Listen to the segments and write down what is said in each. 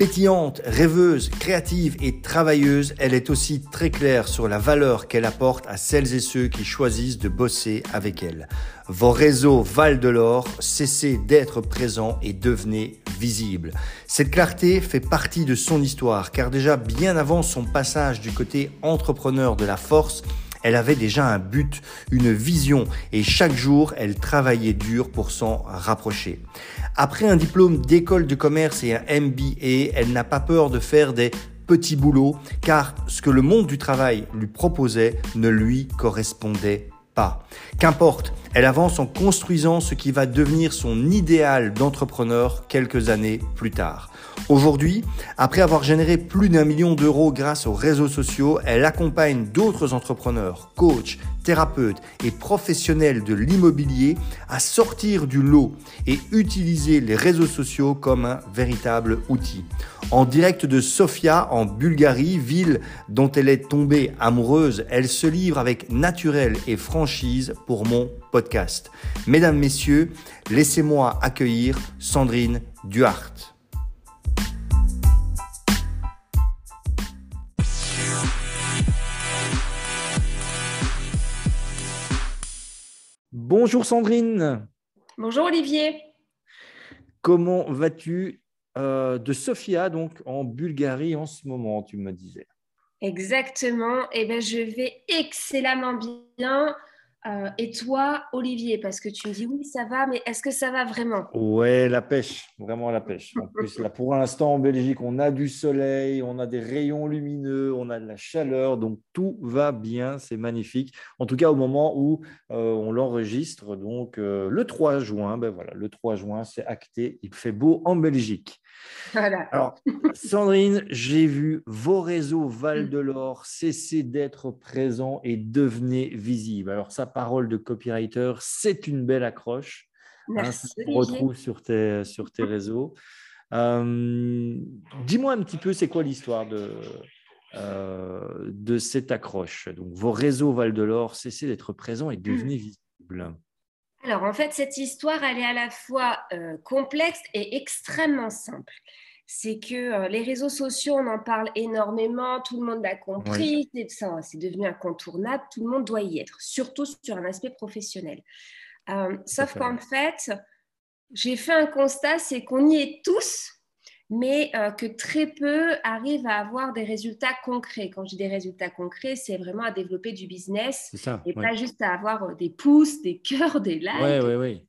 Pétillante, rêveuse, créative et travailleuse, elle est aussi très claire sur la valeur qu'elle apporte à celles et ceux qui choisissent de bosser avec elle. Vos réseaux valent de l'or, cessez d'être présents et devenez visibles. Cette clarté fait partie de son histoire car déjà bien avant son passage du côté entrepreneur de la force, elle avait déjà un but, une vision, et chaque jour, elle travaillait dur pour s'en rapprocher. Après un diplôme d'école de commerce et un MBA, elle n'a pas peur de faire des petits boulots, car ce que le monde du travail lui proposait ne lui correspondait pas. Qu'importe, elle avance en construisant ce qui va devenir son idéal d'entrepreneur quelques années plus tard. Aujourd'hui, après avoir généré plus d'un million d'euros grâce aux réseaux sociaux, elle accompagne d'autres entrepreneurs, coachs, thérapeutes et professionnels de l'immobilier à sortir du lot et utiliser les réseaux sociaux comme un véritable outil. En direct de Sofia, en Bulgarie, ville dont elle est tombée amoureuse, elle se livre avec naturel et franchise pour mon podcast. Mesdames, Messieurs, laissez-moi accueillir Sandrine Duhart. Bonjour Sandrine. Bonjour Olivier. Comment vas-tu euh, de Sofia, donc en Bulgarie en ce moment, tu me disais? Exactement. Eh ben, je vais excellemment bien. Euh, et toi, Olivier, parce que tu me dis oui, ça va, mais est-ce que ça va vraiment? Ouais, la pêche, vraiment la pêche. En plus, là, pour l'instant, en Belgique, on a du soleil, on a des rayons lumineux, on a de la chaleur, donc tout va bien, c'est magnifique. En tout cas, au moment où euh, on l'enregistre, donc euh, le 3 juin, ben voilà, le 3 juin, c'est acté, il fait beau en Belgique. Alors, Sandrine, j'ai vu vos réseaux Val de l'Or cesser d'être présents et devenez visibles. Alors, sa parole de copywriter, c'est une belle accroche. Hein, Merci. on retrouve sur tes, sur tes réseaux. Euh, dis-moi un petit peu, c'est quoi l'histoire de, euh, de cette accroche? Donc, vos réseaux Val de l'Or cessez d'être présents et devenez visibles. Alors, en fait, cette histoire, elle est à la fois euh, complexe et extrêmement simple. C'est que euh, les réseaux sociaux, on en parle énormément, tout le monde l'a compris, c'est devenu incontournable, tout le monde doit y être, surtout sur un aspect professionnel. Euh, sauf qu'en fait, j'ai fait un constat, c'est qu'on y est tous, mais euh, que très peu arrivent à avoir des résultats concrets. Quand je dis des résultats concrets, c'est vraiment à développer du business et pas juste à avoir euh, des pouces, des cœurs, des likes. Ouais, ouais,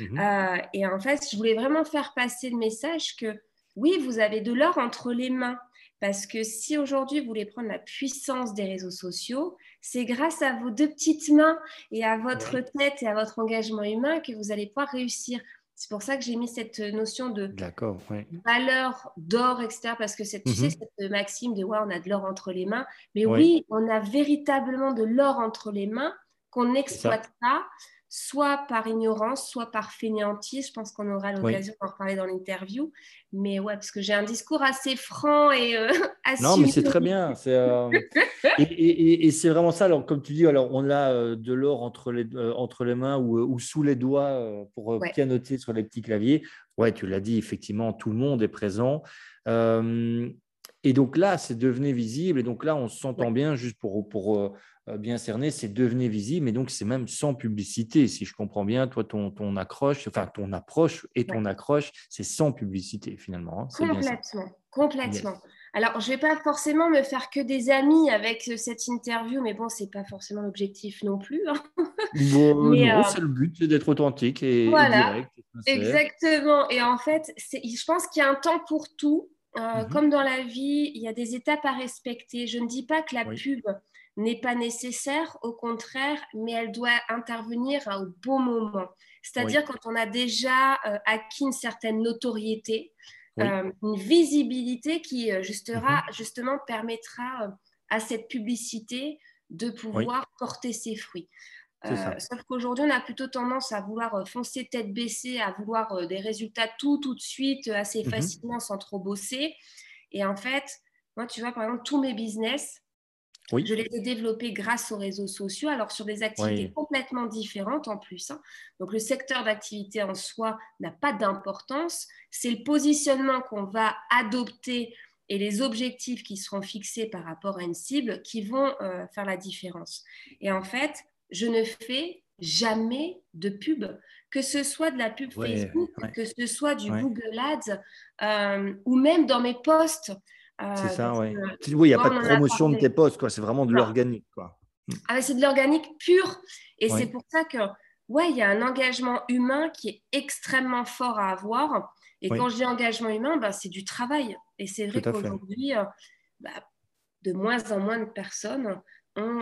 mhm. euh, et en fait, je voulais vraiment faire passer le message que oui, vous avez de l'or entre les mains. Parce que si aujourd'hui vous voulez prendre la puissance des réseaux sociaux, c'est grâce à vos deux petites mains et à votre tête et à votre engagement humain que vous allez pouvoir réussir. C'est pour ça que j'ai mis cette notion de valeur d'or, etc. Parce que cette, tu sais, mhm. cette maxime de ouais, on a de l'or entre les mains. Mais oui, on a véritablement de l'or entre les mains qu'on exploitera soit par ignorance, soit par fainéantise. Je pense qu'on aura l'occasion d'en reparler dans l'interview. Mais ouais, parce que j'ai un discours assez franc et euh, Non, mais c'est très bien. Euh, et, c'est vraiment ça. Alors, comme tu dis, alors, on a euh, de l'or entre les, entre les mains ou, sous les doigts pour pianoter sur les petits claviers. Ouais, tu l'as dit, effectivement, tout le monde est présent. et donc là, c'est devenu visible. Et donc là, on s'entend bien, juste pour, pour bien cerné, c'est devenir visible, mais donc c'est même sans publicité, si je comprends bien. Toi, ton, ton accroche, enfin ton approche et ton accroche, c'est sans publicité finalement. Hein, complètement, complètement. Alors, je ne vais pas forcément me faire que des amis avec cette interview, mais bon, ce n'est pas forcément l'objectif non plus. Hein. mais, non, euh, c'est le but, c'est d'être authentique et, direct. exactement. Et en fait, je pense qu'il y a un temps pour tout. Euh, mhm. Comme dans la vie, il y a des étapes à respecter. Je ne dis pas que la pub n'est pas nécessaire, au contraire, mais elle doit intervenir au bon moment. C'est-à-dire quand on a déjà euh, acquis une certaine notoriété, euh, une visibilité qui euh, mhm. justement permettra à cette publicité de pouvoir porter ses fruits. sauf qu'aujourd'hui, on a plutôt tendance à vouloir foncer tête baissée, à vouloir des résultats tout, tout de suite, assez mhm. facilement, sans trop bosser. Et en fait, moi, tu vois, par exemple, tous mes business, Je les ai développés grâce aux réseaux sociaux, alors sur des activités complètement différentes en plus. Hein. Donc le secteur d'activité en soi n'a pas d'importance, c'est le positionnement qu'on va adopter et les objectifs qui seront fixés par rapport à une cible qui vont euh, faire la différence. Et en fait, je ne fais jamais de pub, que ce soit de la pub Facebook, que ce soit du Google Ads euh, ou même dans mes posts. Euh, c'est ça, oui. Oui, il n'y a pas de promotion de tes posts, quoi. C'est vraiment de l'organique, quoi. Hmm. Ah, c'est de l'organique pur. Et c'est pour ça que, ouais, il y a un engagement humain qui est extrêmement fort à avoir. Et quand je dis engagement humain, bah, c'est du travail. Et c'est vrai qu'aujourd'hui, euh, bah, de moins en moins de personnes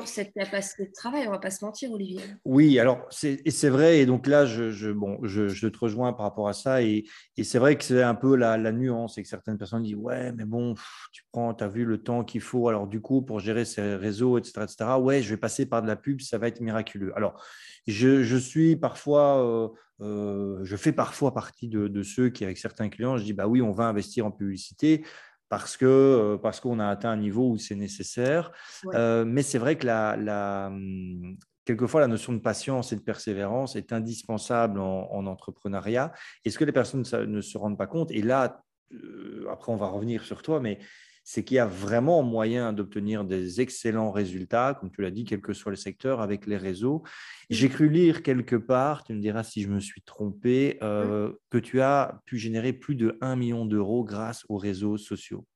cette capacité de travail, on ne va pas se mentir, Olivier. Oui, alors c'est vrai, et donc là, je, je bon, je, te rejoins par rapport à ça, et, et c'est vrai que c'est un peu la, la, nuance, et que certaines personnes disent, ouais, mais bon, tu prends, tu as vu le temps qu'il faut, alors du coup, pour gérer ces réseaux, etc., etc., ouais, je vais passer par de la pub, ça va être miraculeux. Alors, je, je suis parfois, euh, euh, je fais parfois partie de, de, ceux qui, avec certains clients, je dis, bah oui, on va investir en publicité, parce que euh, parce qu'on a atteint un niveau où c'est nécessaire. Euh, mais c'est vrai que la, la, hum, quelquefois la notion de patience et de persévérance est indispensable en, entrepreneuriat. Est-ce que les personnes ne se rendent pas compte? Et là, euh, après on va revenir sur toi, mais c'est qu'il y a vraiment moyen d'obtenir des excellents résultats, comme tu l'as dit, quel que soit le secteur, avec les réseaux. J'ai cru lire quelque part, tu me diras si je me suis trompé, euh, que tu as pu générer plus de 1 million d'euros grâce aux réseaux sociaux.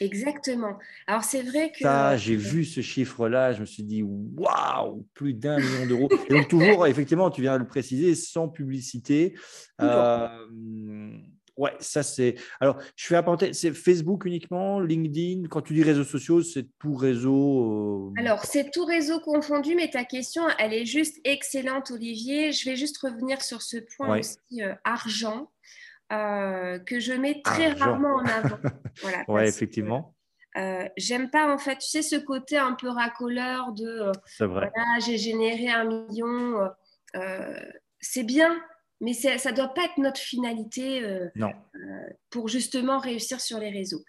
Exactement. Alors c'est vrai que... Ça, j'ai vu ce chiffre-là, je me suis dit, waouh, plus d'un million d'euros. Et donc toujours, effectivement, tu viens de le préciser, sans publicité. Ouais, ça c'est. Alors, je fais apporter. C'est Facebook uniquement, LinkedIn. Quand tu dis réseaux sociaux, c'est tout réseau. Euh, Alors, c'est tout réseau confondu, mais ta question, elle est juste excellente, Olivier. Je vais juste revenir sur ce point aussi euh, argent euh, que je mets très rarement en avant. Voilà. ouais, effectivement. J'aime pas en fait, tu sais, ce côté un peu racoleur de. c'est vrai. Voilà, j'ai généré un million. c'est bien, mais ça ne doit pas être notre finalité euh, euh, pour justement réussir sur les réseaux.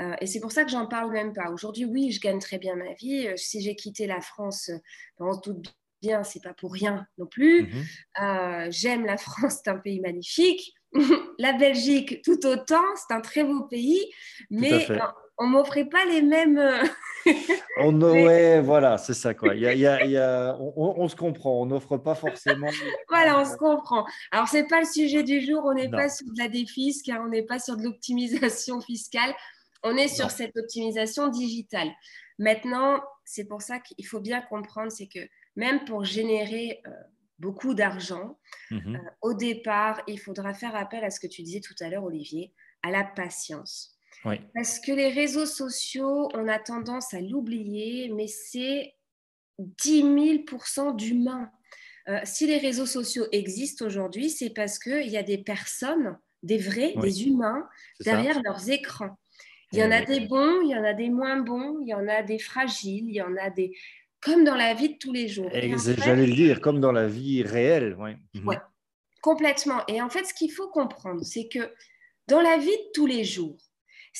Euh, et c'est pour ça que j'en parle même pas. Aujourd'hui, oui, je gagne très bien ma vie. si j'ai quitté la France, on se doute bien, c'est pas pour rien non plus. Mhm. J'aime la France, c'est un pays magnifique. la Belgique, tout autant, c'est un très beau pays, mais on m'offrait pas les mêmes. On, ouais, voilà, c'est ça quoi. Il y a, on, se comprend, on n'offre pas forcément. voilà, on se comprend. Alors c'est pas le sujet du jour, on n'est pas sur de la défisque, car on n'est pas sur de l'optimisation fiscale, on est sur cette optimisation digitale. Maintenant, c'est pour ça qu'il faut bien comprendre, c'est que même pour générer euh, beaucoup d'argent, mhm. euh, au départ, il faudra faire appel à ce que tu disais tout à l'heure, Olivier, à la patience. Parce que les réseaux sociaux, on a tendance à l'oublier, mais c'est 10 000% d'humains. Euh, si les réseaux sociaux existent aujourd'hui, c'est parce qu'il y a des personnes, des vrais, des humains, derrière leurs écrans. Il y en a des bons, il y en a des moins bons, il y en a des fragiles, il y en a des... Comme dans la vie de tous les jours. J'allais le dire, comme dans la vie réelle. Oui, ouais, complètement. Et en fait, ce qu'il faut comprendre, c'est que dans la vie de tous les jours,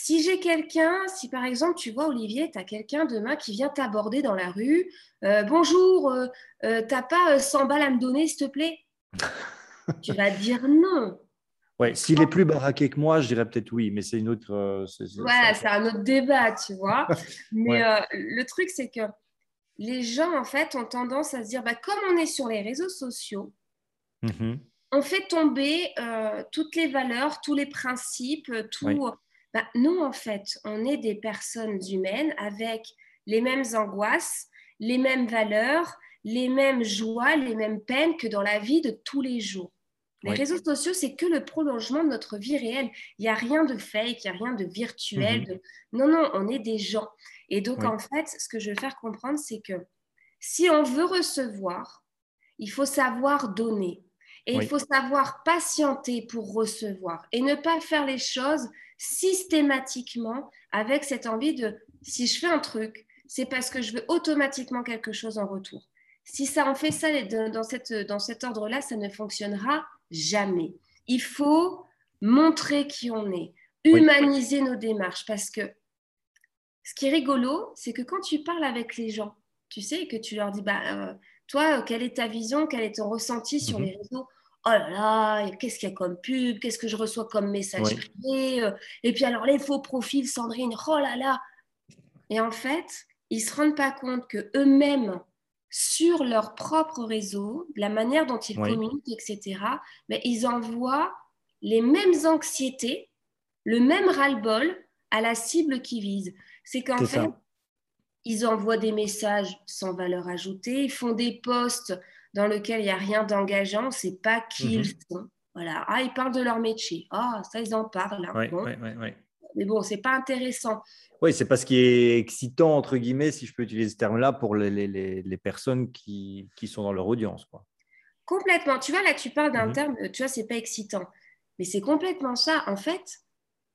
si j'ai quelqu'un, si par exemple, tu vois, Olivier, tu as quelqu'un demain qui vient t'aborder dans la rue, euh, bonjour, euh, euh, t'as pas 100 balles à me donner, s'il te plaît? Tu vas dire non. Ouais, s'il est plus baraqué que moi, je dirais peut-être oui, mais c'est une autre. voilà, c'est un autre débat, tu vois. Mais le truc, c'est que les gens, en fait, ont tendance à se dire, bah, comme on est sur les réseaux sociaux, mm-hmm. on fait tomber toutes les valeurs, tous les principes, tout. Bah, nous, en fait, on est des personnes humaines avec les mêmes angoisses, les mêmes valeurs, les mêmes joies, les mêmes peines que dans la vie de tous les jours. Les réseaux sociaux, c'est que le prolongement de notre vie réelle. Il n'y a rien de fake, il n'y a rien de virtuel. Mhm. Non, non, on est des gens. Et donc, en fait, ce que je veux faire comprendre, c'est que si on veut recevoir, il faut savoir donner. Et il faut savoir patienter pour recevoir et ne pas faire les choses systématiquement avec cette envie de si je fais un truc, c'est parce que je veux automatiquement quelque chose en retour. Si ça en fait ça dans, cette, dans cet ordre-là, ça ne fonctionnera jamais. Il faut montrer qui on est, humaniser nos démarches parce que ce qui est rigolo, c'est que quand tu parles avec les gens, tu sais, que tu leur dis, bah, euh, toi, quelle est ta vision, quel est ton ressenti sur mhm. les réseaux Oh là là, qu'est-ce qu'il y a comme pub Qu'est-ce que je reçois comme message privé euh, Et puis alors, les faux profils, Sandrine, oh là là Et en fait, ils ne se rendent pas compte que eux-mêmes, sur leur propre réseau, la manière dont ils communiquent, etc., mais ils envoient les mêmes anxiétés, le même ras-le-bol à la cible qu'ils visent. C'est qu'en fait, ils envoient des messages sans valeur ajoutée, ils font des posts dans lesquels il n'y a rien d'engageant, on ne sait pas qui mhm. ils sont. Voilà. Ah, ils parlent de leur métier. Ah, ça, ils en parlent. Hein. Mais bon, c'est pas intéressant. Oui, c'est pas ce qui est excitant, entre guillemets, si je peux utiliser ce terme-là, pour les, les, les, personnes qui, qui, sont dans leur audience. Quoi. Complètement. Tu vois, là, tu parles d'un mhm. terme, tu vois, c'est pas excitant. Mais c'est complètement ça. En fait,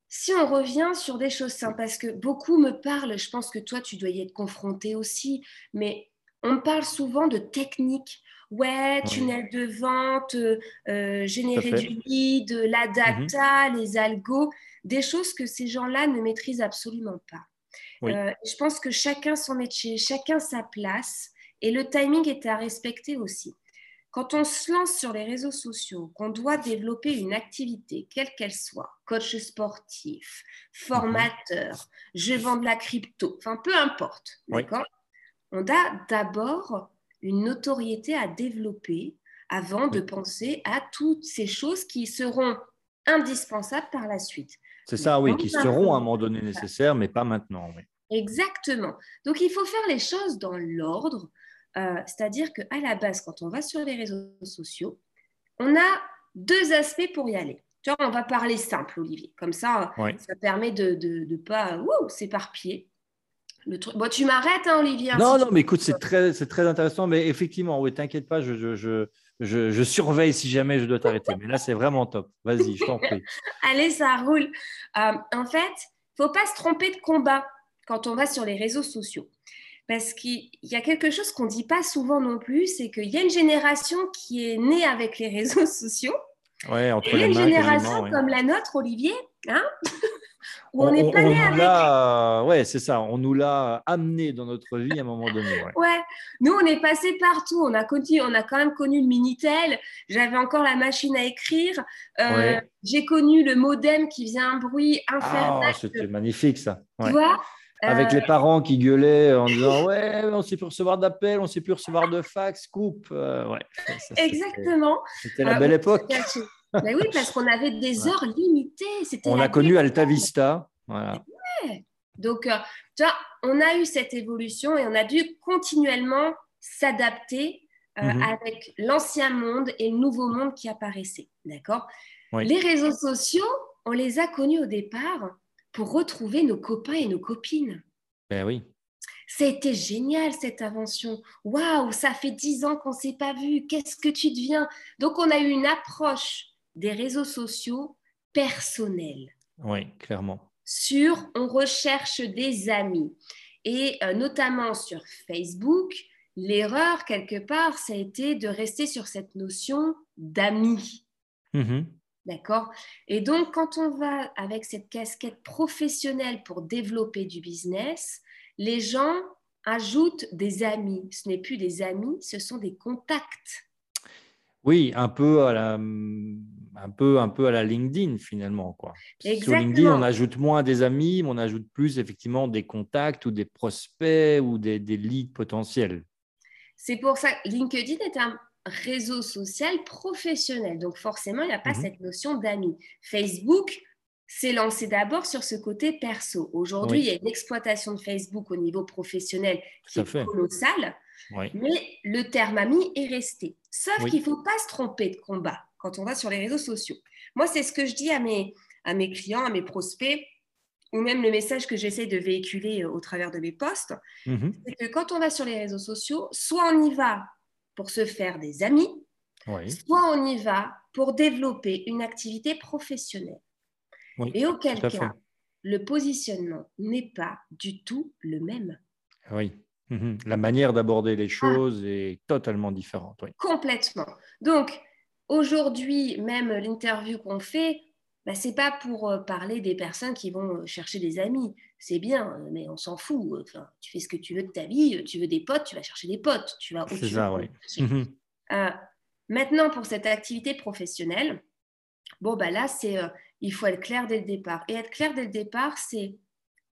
si on revient sur des choses simples, parce que beaucoup me parlent, je pense que toi, tu dois y être confronté aussi, mais on me parle souvent de techniques. Ouais, tunnel de vente, euh, générer du lead, la mhm. data, les algos, des choses que ces gens-là ne maîtrisent absolument pas. Euh, je pense que chacun son métier, chacun sa place, et le timing est à respecter aussi. Quand on se lance sur les réseaux sociaux, qu'on doit développer une activité, quelle qu'elle soit, coach sportif, formateur, je vends de la crypto, enfin peu importe, d'accord? On a d'abord une notoriété à développer avant de penser à toutes ces choses qui seront indispensables par la suite. C'est ça, oui, qui seront à un moment donné nécessaires, mais pas maintenant. Exactement. Donc il faut faire les choses dans l'ordre euh, c'est-à-dire qu'à la base, quand on va sur les réseaux sociaux, on a deux aspects pour y aller. Tu vois, on va parler simple, Olivier. Comme ça, ça permet de ne pas s'éparpiller. Le truc... Bon, tu m'arrêtes, hein, Olivier. Hein, non, non, mais écoute, c'est très, très intéressant. Mais effectivement, oui, t'inquiète pas, je, je, je, je, surveille si jamais je dois t'arrêter. mais là, c'est vraiment top. Vas-y, je t'en prie. Allez, ça roule. Euh, en fait, il ne faut pas se tromper de combat quand on va sur les réseaux sociaux. Parce qu'il y a quelque chose qu'on ne dit pas souvent non plus, c'est qu'il y a une génération qui est née avec les réseaux sociaux. Ouais, entre et il y a une génération comme la nôtre, Olivier, hein où on n'est pas né avec. Ouais, c'est ça. On nous l'a amené dans notre vie à un moment donné. Ouais. Nous, on est passé partout. On a, connu, on a quand même connu le Minitel. J'avais encore la machine à écrire. Euh, j'ai connu le modem qui faisait un bruit infernal. Ah, c'était magnifique, ça. Tu vois avec les euh, parents qui gueulaient en disant Ouais, on ne sait plus recevoir d'appels, on ne sait plus recevoir de fax, coupe. Euh, ouais, Exactement. C'était la euh, belle époque. Mais oui, parce qu'on avait des heures limitées. On a connu Alta Vista. Voilà. Donc, tu vois, on a eu cette évolution et on a dû continuellement s'adapter mhm. avec l'ancien monde et le nouveau monde qui apparaissait. D'accord? Les réseaux sociaux, on les a connus au départ pour retrouver nos copains et nos copines. Ben oui. C'était génial cette invention. Waouh, ça fait dix ans qu'on ne s'est pas vu. Qu'est-ce que tu deviens? Donc, on a eu une approche des réseaux sociaux personnelle. Oui, clairement. Sur, on recherche des amis. Et euh, notamment sur Facebook, l'erreur, quelque part, ça a été de rester sur cette notion d'amis. Mm D'accord? Et donc, quand on va avec cette casquette professionnelle pour développer du business, les gens ajoutent des amis. Ce n'est plus des amis, ce sont des contacts. Oui, un peu à la, un peu, un peu à la LinkedIn finalement. Quoi. Sur LinkedIn, on ajoute moins des amis, mais on ajoute plus effectivement des contacts ou des prospects ou des, des leads potentiels. C'est pour ça que LinkedIn est un réseau social professionnel. Donc forcément, il n'y a pas mhm. cette notion d'amis. Facebook s'est lancé d'abord sur ce côté perso. Aujourd'hui, il y a une exploitation de Facebook au niveau professionnel qui est colossale, mais le terme ami est resté. Sauf qu'il ne faut pas se tromper de combat quand on va sur les réseaux sociaux. Moi, c'est ce que je dis à mes, à mes clients, à mes prospects, ou même le message que j'essaie de véhiculer euh, au travers de mes posts, mhm. c'est que quand on va sur les réseaux sociaux, soit on y va pour se faire des amis, soit on y va pour développer une activité professionnelle. Et auquel cas, le positionnement n'est pas du tout le même. Oui. Mhm. La manière d'aborder les ah. choses est totalement différente. Complètement. Donc, aujourd'hui, même l'interview qu'on fait, bah, ce n'est pas pour euh, parler des personnes qui vont euh, chercher des amis. C'est bien, mais on s'en fout. Enfin, tu fais ce que tu veux de ta vie. Tu veux des potes, tu vas chercher des potes. Tu vas C'est ça, oui. Euh, maintenant, pour cette activité professionnelle, bon, bah là, c'est, il faut être clair dès le départ. Et être clair dès le départ, c'est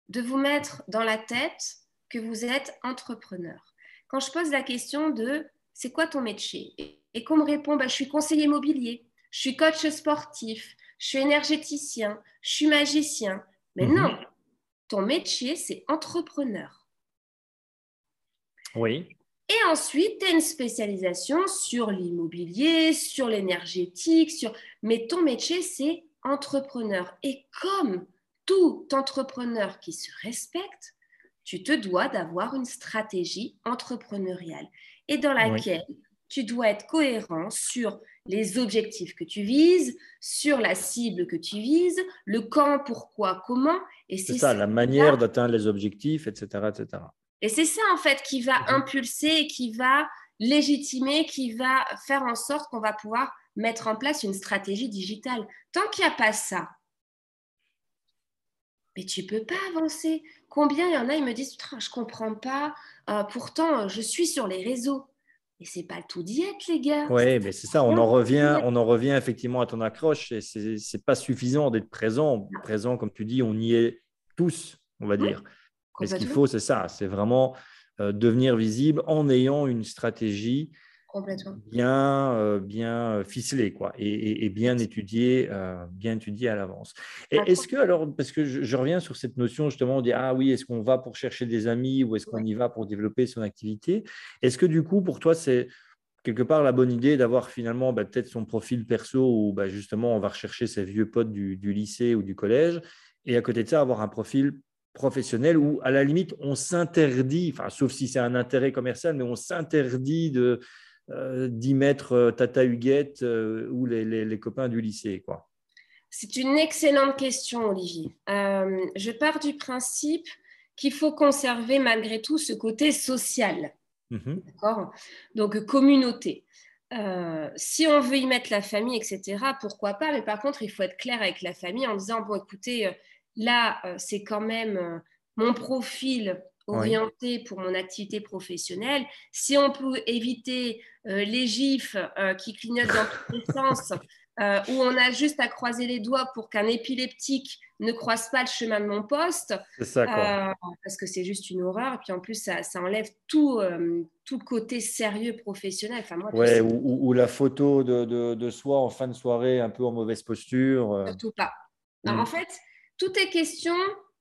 de vous mettre dans la tête que vous êtes entrepreneur. Quand je pose la question de c'est quoi ton métier? Et, qu'on me répond bah, je suis conseiller immobilier, je suis coach sportif, je suis énergéticien, je suis magicien. Mais mhm. non, ton métier, c'est entrepreneur. Oui. Et ensuite, tu as une spécialisation sur l'immobilier, sur l'énergétique, sur... mais ton métier, c'est entrepreneur. Et comme tout entrepreneur qui se respecte, tu te dois d'avoir une stratégie entrepreneuriale et dans laquelle tu dois être cohérent sur les objectifs que tu vises, sur la cible que tu vises, le quand, pourquoi, comment. Et c'est ça, la manière d'atteindre les objectifs, etc. etc. Et c'est ça, en fait, qui va mhm. impulser, qui va légitimer, qui va faire en sorte qu'on va pouvoir mettre en place une stratégie digitale. Tant qu'il n'y a pas ça, mais tu peux pas avancer. Combien il y en a, ils me disent, je comprends pas, euh, pourtant je suis sur les réseaux. Et c'est pas le tout d'y être, les gars. Oui, mais c'est ça, on en, revient, on en revient effectivement à ton accroche. Et c'est pas suffisant d'être présent. Présent, comme tu dis, on y est tous, on va dire. mais ce qu'il faut, c'est ça, c'est vraiment euh, devenir visible en ayant une stratégie bien, euh, bien euh, ficelée quoi, et, bien étudiée, bien étudiée à l'avance. Et est-ce que alors, parce que je, je, reviens sur cette notion justement, on dit ah oui, est-ce qu'on va pour chercher des amis ou est-ce qu'on y va pour développer son activité? Est-ce que du coup pour toi c'est quelque part la bonne idée d'avoir finalement bah, peut-être son profil perso où bah, justement on va rechercher ses vieux potes du, du lycée ou du collège et à côté de ça avoir un profil professionnel où, à la limite, on s'interdit, enfin, sauf si c'est un intérêt commercial, mais on s'interdit de, euh, d'y mettre euh, Tata Huguette euh, ou les, copains du lycée quoi C'est une excellente question, Olivier. je pars du principe qu'il faut conserver malgré tout ce côté social. Mhm. D'accord? Donc, communauté. si on veut y mettre la famille, etc., pourquoi pas? Mais par contre, il faut être clair avec la famille en disant, bon, écoutez, là, c'est quand même mon profil orienté pour mon activité professionnelle. Si on peut éviter euh, les gifs euh, qui clignotent dans tous les sens, euh, où on a juste à croiser les doigts pour qu'un épileptique ne croise pas le chemin de mon poste, ça, parce que c'est juste une horreur. Et puis en plus, ça, enlève tout, tout côté sérieux professionnel. Enfin, moi, ouais, ou, la photo de, de, soi en fin de soirée, un peu en mauvaise posture. Surtout pas. En fait, tout est question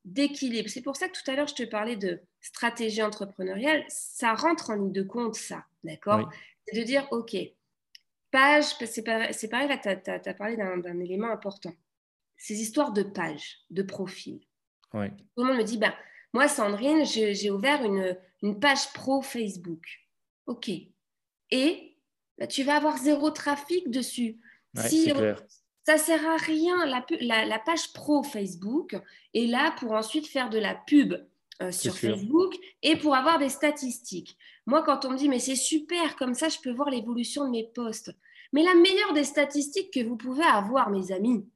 d'équilibre. C'est pour ça que tout à l'heure, je te parlais de stratégie entrepreneuriale. Ça rentre en ligne de compte, ça. D'accord C'est de dire, OK, page, c'est pareil, là, tu as, parlé d'un élément important. Ces histoires de page, de profil. Tout le monde me dit, ben, moi, Sandrine, j'ai ouvert une, une, page pro Facebook. OK. Et ben, tu vas avoir zéro trafic dessus. si, ça sert à rien. La, page pro Facebook est là pour ensuite faire de la pub euh, sur Facebook et pour avoir des statistiques. Moi, quand on me dit, mais c'est super, comme ça, je peux voir l'évolution de mes posts. Mais la meilleure des statistiques que vous pouvez avoir, mes amis,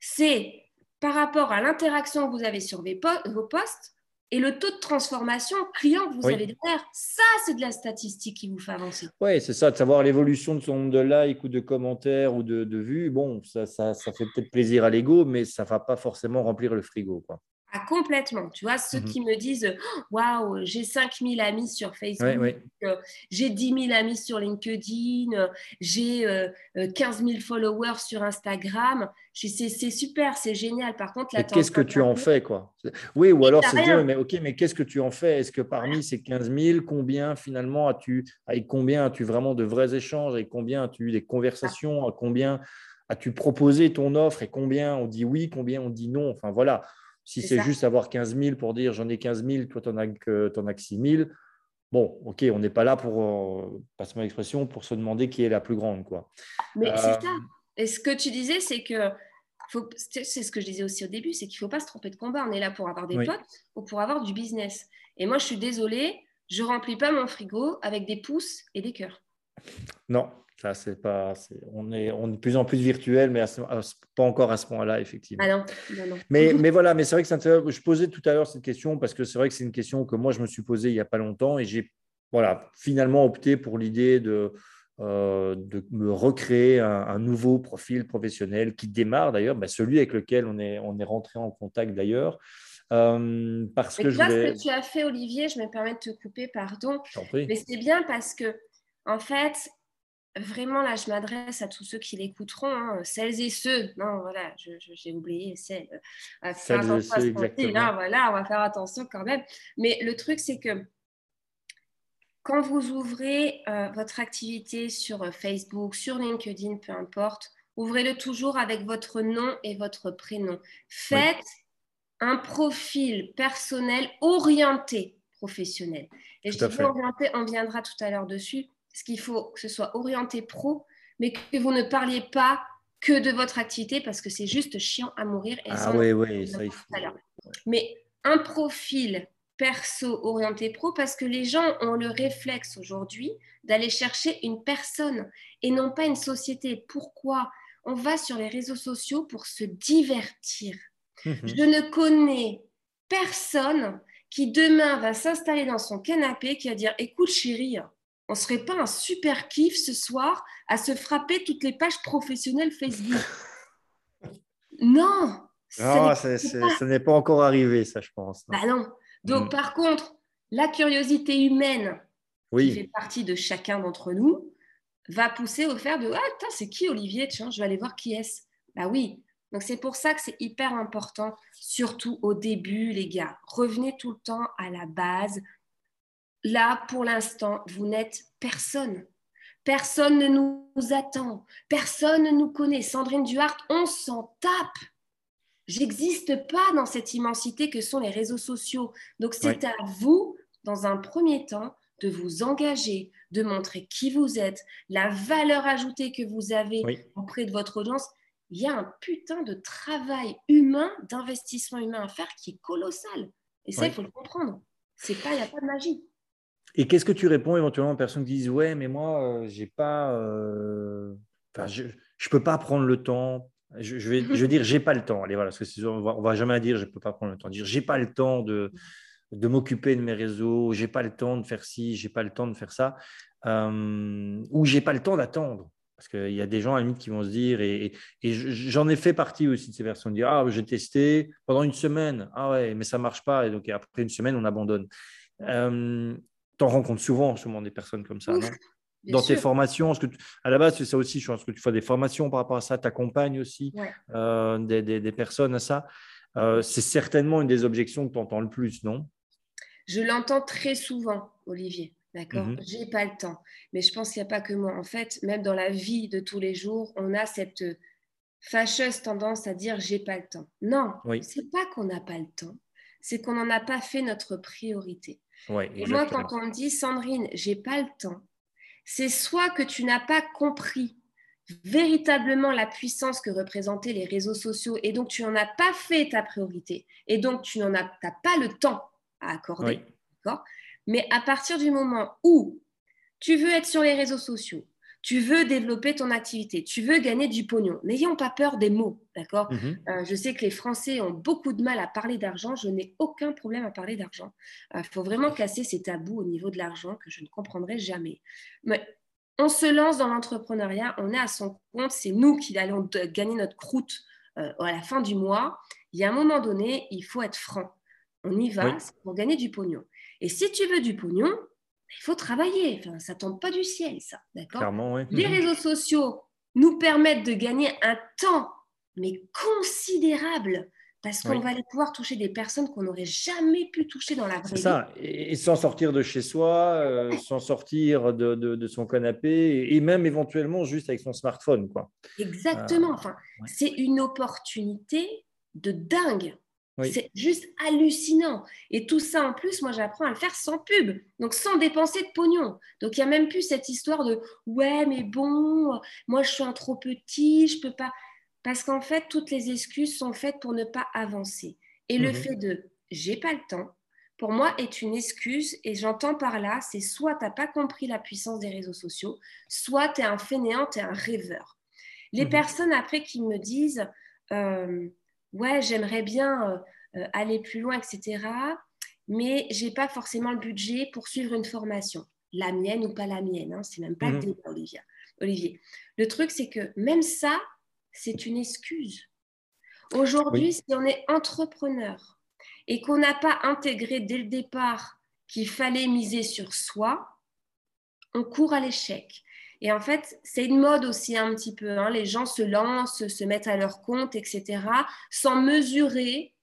c'est par rapport à l'interaction que vous avez sur vos posts et le taux de transformation client que vous avez derrière, ça, c'est de la statistique qui vous fait avancer. Oui, c'est ça, de savoir l'évolution de son nombre de likes ou de commentaires ou de, de vues. Bon, ça, ça, ça fait peut-être plaisir à l'ego, mais ça ne va pas forcément remplir le frigo. Quoi. Ah, complètement. Tu vois, ceux mhm. qui me disent Waouh, j'ai 5000 amis sur Facebook, euh, j'ai 10 000 amis sur LinkedIn, euh, j'ai 15 euh, 000 followers sur Instagram. C'est super, c'est génial. Par contre, là, qu'est-ce que tu en fais quoi? Oui, ou alors c'est dire Mais ok, mais qu'est-ce que tu en fais? Est-ce que parmi ces 15 000, combien finalement as-tu, avec combien as-tu vraiment de vrais échanges? Avec combien as-tu eu des conversations? À combien as-tu proposé ton offre? Et combien on dit oui, combien on dit non? Enfin voilà. Si c'est juste avoir 15 000 pour dire j'en ai 15 000, toi, tu n'en as que, en as 6 000, bon, ok, on n'est pas là pour, euh, passe-moi l'expression, pour se demander qui est la plus grande. Quoi. Mais c'est euh, ça. Et ce que tu disais, c'est que c'est ce que je disais aussi au début, c'est qu'il ne faut pas se tromper de combat. On est là pour avoir des potes ou pour avoir du business. Et moi, je suis désolée, je ne remplis pas mon frigo avec des pouces et des cœurs. Non, Ça, c'est pas, on, est, on est de plus en plus virtuel, mais pas encore à ce point-là, effectivement. Ah non, non, non. Mais, mais voilà, mais c'est vrai que c'est Je posais tout à l'heure cette question parce que c'est vrai que c'est une question que moi, je me suis posée il n'y a pas longtemps et j'ai voilà, finalement opté pour l'idée de, euh, de me recréer un, nouveau profil professionnel qui démarre d'ailleurs, bah, celui avec lequel on est, on est rentré en contact d'ailleurs. Euh, parce que je ce que tu as fait, Olivier, je me permets de te couper, pardon. Mais c'est bien parce que, en fait, vraiment, là, je m'adresse à tous ceux qui l'écouteront, hein, celles et ceux. Non, voilà, j'ai oublié celles. Euh, celles et ceux, exactement. voilà, on va faire attention quand même. Mais le truc, c'est que quand vous ouvrez euh, votre activité sur euh, Facebook, sur LinkedIn, peu importe, ouvrez-le toujours avec votre nom et votre prénom. Faites un profil personnel orienté professionnel. Et je dis orienté, on viendra tout à l'heure dessus, parce qu'il faut que ce soit orienté pro, mais que vous ne parliez pas que de votre activité, parce que c'est juste chiant à mourir. Et ah oui, oui, ça il faut. Mais un profil perso orienté pro parce que les gens ont le réflexe aujourd'hui d'aller chercher une personne et non pas une société. Pourquoi? On va sur les réseaux sociaux pour se divertir. Mhm. Je ne connais personne qui demain va s'installer dans son canapé qui va dire écoute chérie, on serait pas un super kiff ce soir à se frapper toutes les pages professionnelles Facebook. non. Non, ce n'est pas encore arrivé, ça, je pense. Bah non. Donc, mm. par contre, la curiosité humaine, qui fait partie de chacun d'entre nous, va pousser au faire de Ah, c'est qui Olivier? Tiens, je vais aller voir qui est-ce. Bah oui. Donc, c'est pour ça que c'est hyper important, surtout au début, les gars. Revenez tout le temps à la base. Là, pour l'instant, vous n'êtes personne. Personne ne nous attend. Personne ne nous connaît. Sandrine Duhart, on s'en tape. J'existe pas dans cette immensité que sont les réseaux sociaux. Donc c'est à vous, dans un premier temps, de vous engager, de montrer qui vous êtes, la valeur ajoutée que vous avez auprès de votre audience. Il y a un putain de travail humain, d'investissement humain à faire qui est colossal. Et ça, il faut le comprendre. Il n'y a pas de magie. Et qu'est-ce que tu réponds éventuellement aux personnes qui disent ouais, mais moi, euh, j'ai pas, euh, je, ne peux pas prendre le temps je, vais, je vais dire, j'ai pas le temps. Allez, voilà, parce que on va, va jamais dire, je peux pas prendre le temps. Dire, j'ai pas le temps de, de m'occuper de mes réseaux, j'ai pas le temps de faire ci, j'ai pas le temps de faire ça, euh, ou j'ai pas le temps d'attendre. Parce qu'il y a des gens à la limite qui vont se dire, et, et, j'en ai fait partie aussi de ces personnes, dire Ah, j'ai testé pendant une semaine, ah ouais, mais ça marche pas, et donc après une semaine, on abandonne. Euh, tu en rencontres souvent, souvent des personnes comme ça, non? dans tes formations que À la base, c'est ça aussi, je pense que tu fais des formations par rapport à ça, tu accompagnes aussi euh, des, personnes à ça. Euh, c'est certainement une des objections que tu entends le plus, non? Je l'entends très souvent, Olivier. D'accord? Je mhm. J'ai pas le temps. Mais je pense qu'il n'y a pas que moi. En fait, même dans la vie de tous les jours, on a cette fâcheuse tendance à dire j'ai pas le temps. Non, oui. c'est pas qu'on n'a pas le temps, c'est qu'on n'en a pas fait notre priorité. Et moi, quand on me dit Sandrine, j'ai pas le temps, c'est soit que tu n'as pas compris véritablement la puissance que représentaient les réseaux sociaux et donc tu n'en as pas fait ta priorité et donc tu n'en as, pas le temps à accorder. Mais à partir du moment où tu veux être sur les réseaux sociaux, tu veux développer ton activité, tu veux gagner du pognon. N'ayons pas peur des mots, d'accord? Mhm. euh, Je sais que les Français ont beaucoup de mal à parler d'argent. Je n'ai aucun problème à parler d'argent. Il euh, faut vraiment casser ces tabous au niveau de l'argent que je ne comprendrai jamais. Mais on se lance dans l'entrepreneuriat, on est à son compte, c'est nous qui allons gagner notre croûte euh, à la fin du mois. Il y a un moment donné, il faut être franc. On y va pour gagner du pognon. Et si tu veux du pognon, il faut travailler. Enfin, ça tombe pas du ciel, ça. D'accord? Les mhm. réseaux sociaux nous permettent de gagner un temps, mais considérable, parce qu'on va aller pouvoir toucher des personnes qu'on n'aurait jamais pu toucher dans la vraie vie. ça, et, sans sortir de chez soi, euh, sans sortir de, de, son canapé, et même éventuellement juste avec son smartphone. Quoi. Exactement. Euh, enfin, C'est une opportunité de dingue. C'est juste hallucinant. Et tout ça, en plus, moi, j'apprends à le faire sans pub, donc sans dépenser de pognon. Donc, il n'y a même plus cette histoire de ouais, mais bon, moi, je suis un trop petit, je peux pas. Parce qu'en fait, toutes les excuses sont faites pour ne pas avancer. Et le mhm. fait de j'ai pas le temps, pour moi, est une excuse. Et j'entends par là, c'est soit tu n'as pas compris la puissance des réseaux sociaux, soit tu es un fainéant, tu es un rêveur. Les mhm. personnes après qui me disent, euh, ouais, j'aimerais bien euh, aller plus loin, etc., mais j'ai pas forcément le budget pour suivre une formation, la mienne ou pas la mienne. Hein, c'est même pas le mhm. débat, Olivia. Olivier. Le truc, c'est que même ça, c'est une excuse. Aujourd'hui, si on est entrepreneur et qu'on n'a pas intégré dès le départ qu'il fallait miser sur soi, on court à l'échec. Et en fait, c'est une mode aussi un petit peu. Hein. Les gens se lancent, se mettent à leur compte, etc., sans mesurer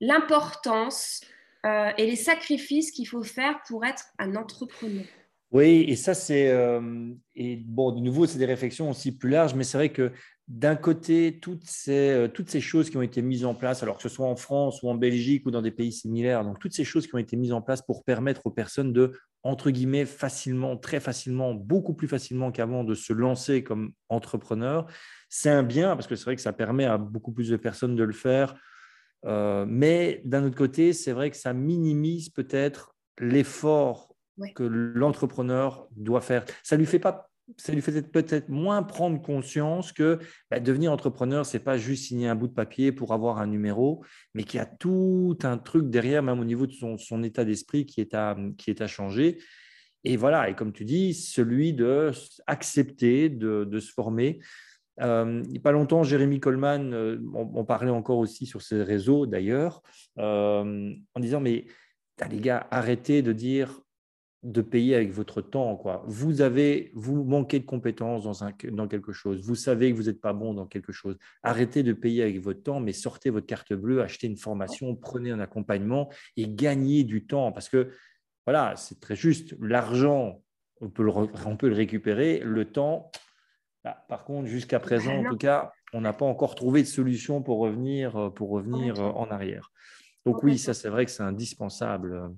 l'importance euh, et les sacrifices qu'il faut faire pour être un entrepreneur. Oui, et ça, c'est. Euh, et bon, de nouveau, c'est des réflexions aussi plus larges, mais c'est vrai que d'un côté, toutes ces, euh, toutes ces choses qui ont été mises en place, alors que ce soit en France ou en Belgique ou dans des pays similaires, donc toutes ces choses qui ont été mises en place pour permettre aux personnes de, entre guillemets, facilement, très facilement, beaucoup plus facilement qu'avant, de se lancer comme entrepreneur, c'est un bien parce que c'est vrai que ça permet à beaucoup plus de personnes de le faire. Euh, mais d'un autre côté, c'est vrai que ça minimise peut-être l'effort que l'entrepreneur doit faire. Ça lui fait pas ça lui fait peut-être moins prendre conscience que bah, devenir entrepreneur, c'est pas juste signer un bout de papier pour avoir un numéro, mais qu'il y a tout un truc derrière, même au niveau de son, état d'esprit qui, est à, changer. Et voilà, et comme tu dis, celui de accepter de, se former. Il n'y a pas longtemps, Jérémy Coleman, euh, on, parlait encore aussi sur ses réseaux d'ailleurs, euh, en disant, mais les gars, arrêtez de dire de payer avec votre temps. Quoi. Vous avez, vous manquez de compétences dans, un, dans quelque chose. Vous savez que vous n'êtes pas bon dans quelque chose. Arrêtez de payer avec votre temps, mais sortez votre carte bleue, achetez une formation, prenez un accompagnement et gagnez du temps. Parce que, voilà, c'est très juste. L'argent, on peut, le, on peut le récupérer. Le temps, bah, par contre, jusqu'à présent, en tout cas, on n'a pas encore trouvé de solution pour revenir, pour revenir en arrière. Donc oui, ça c'est vrai que c'est indispensable.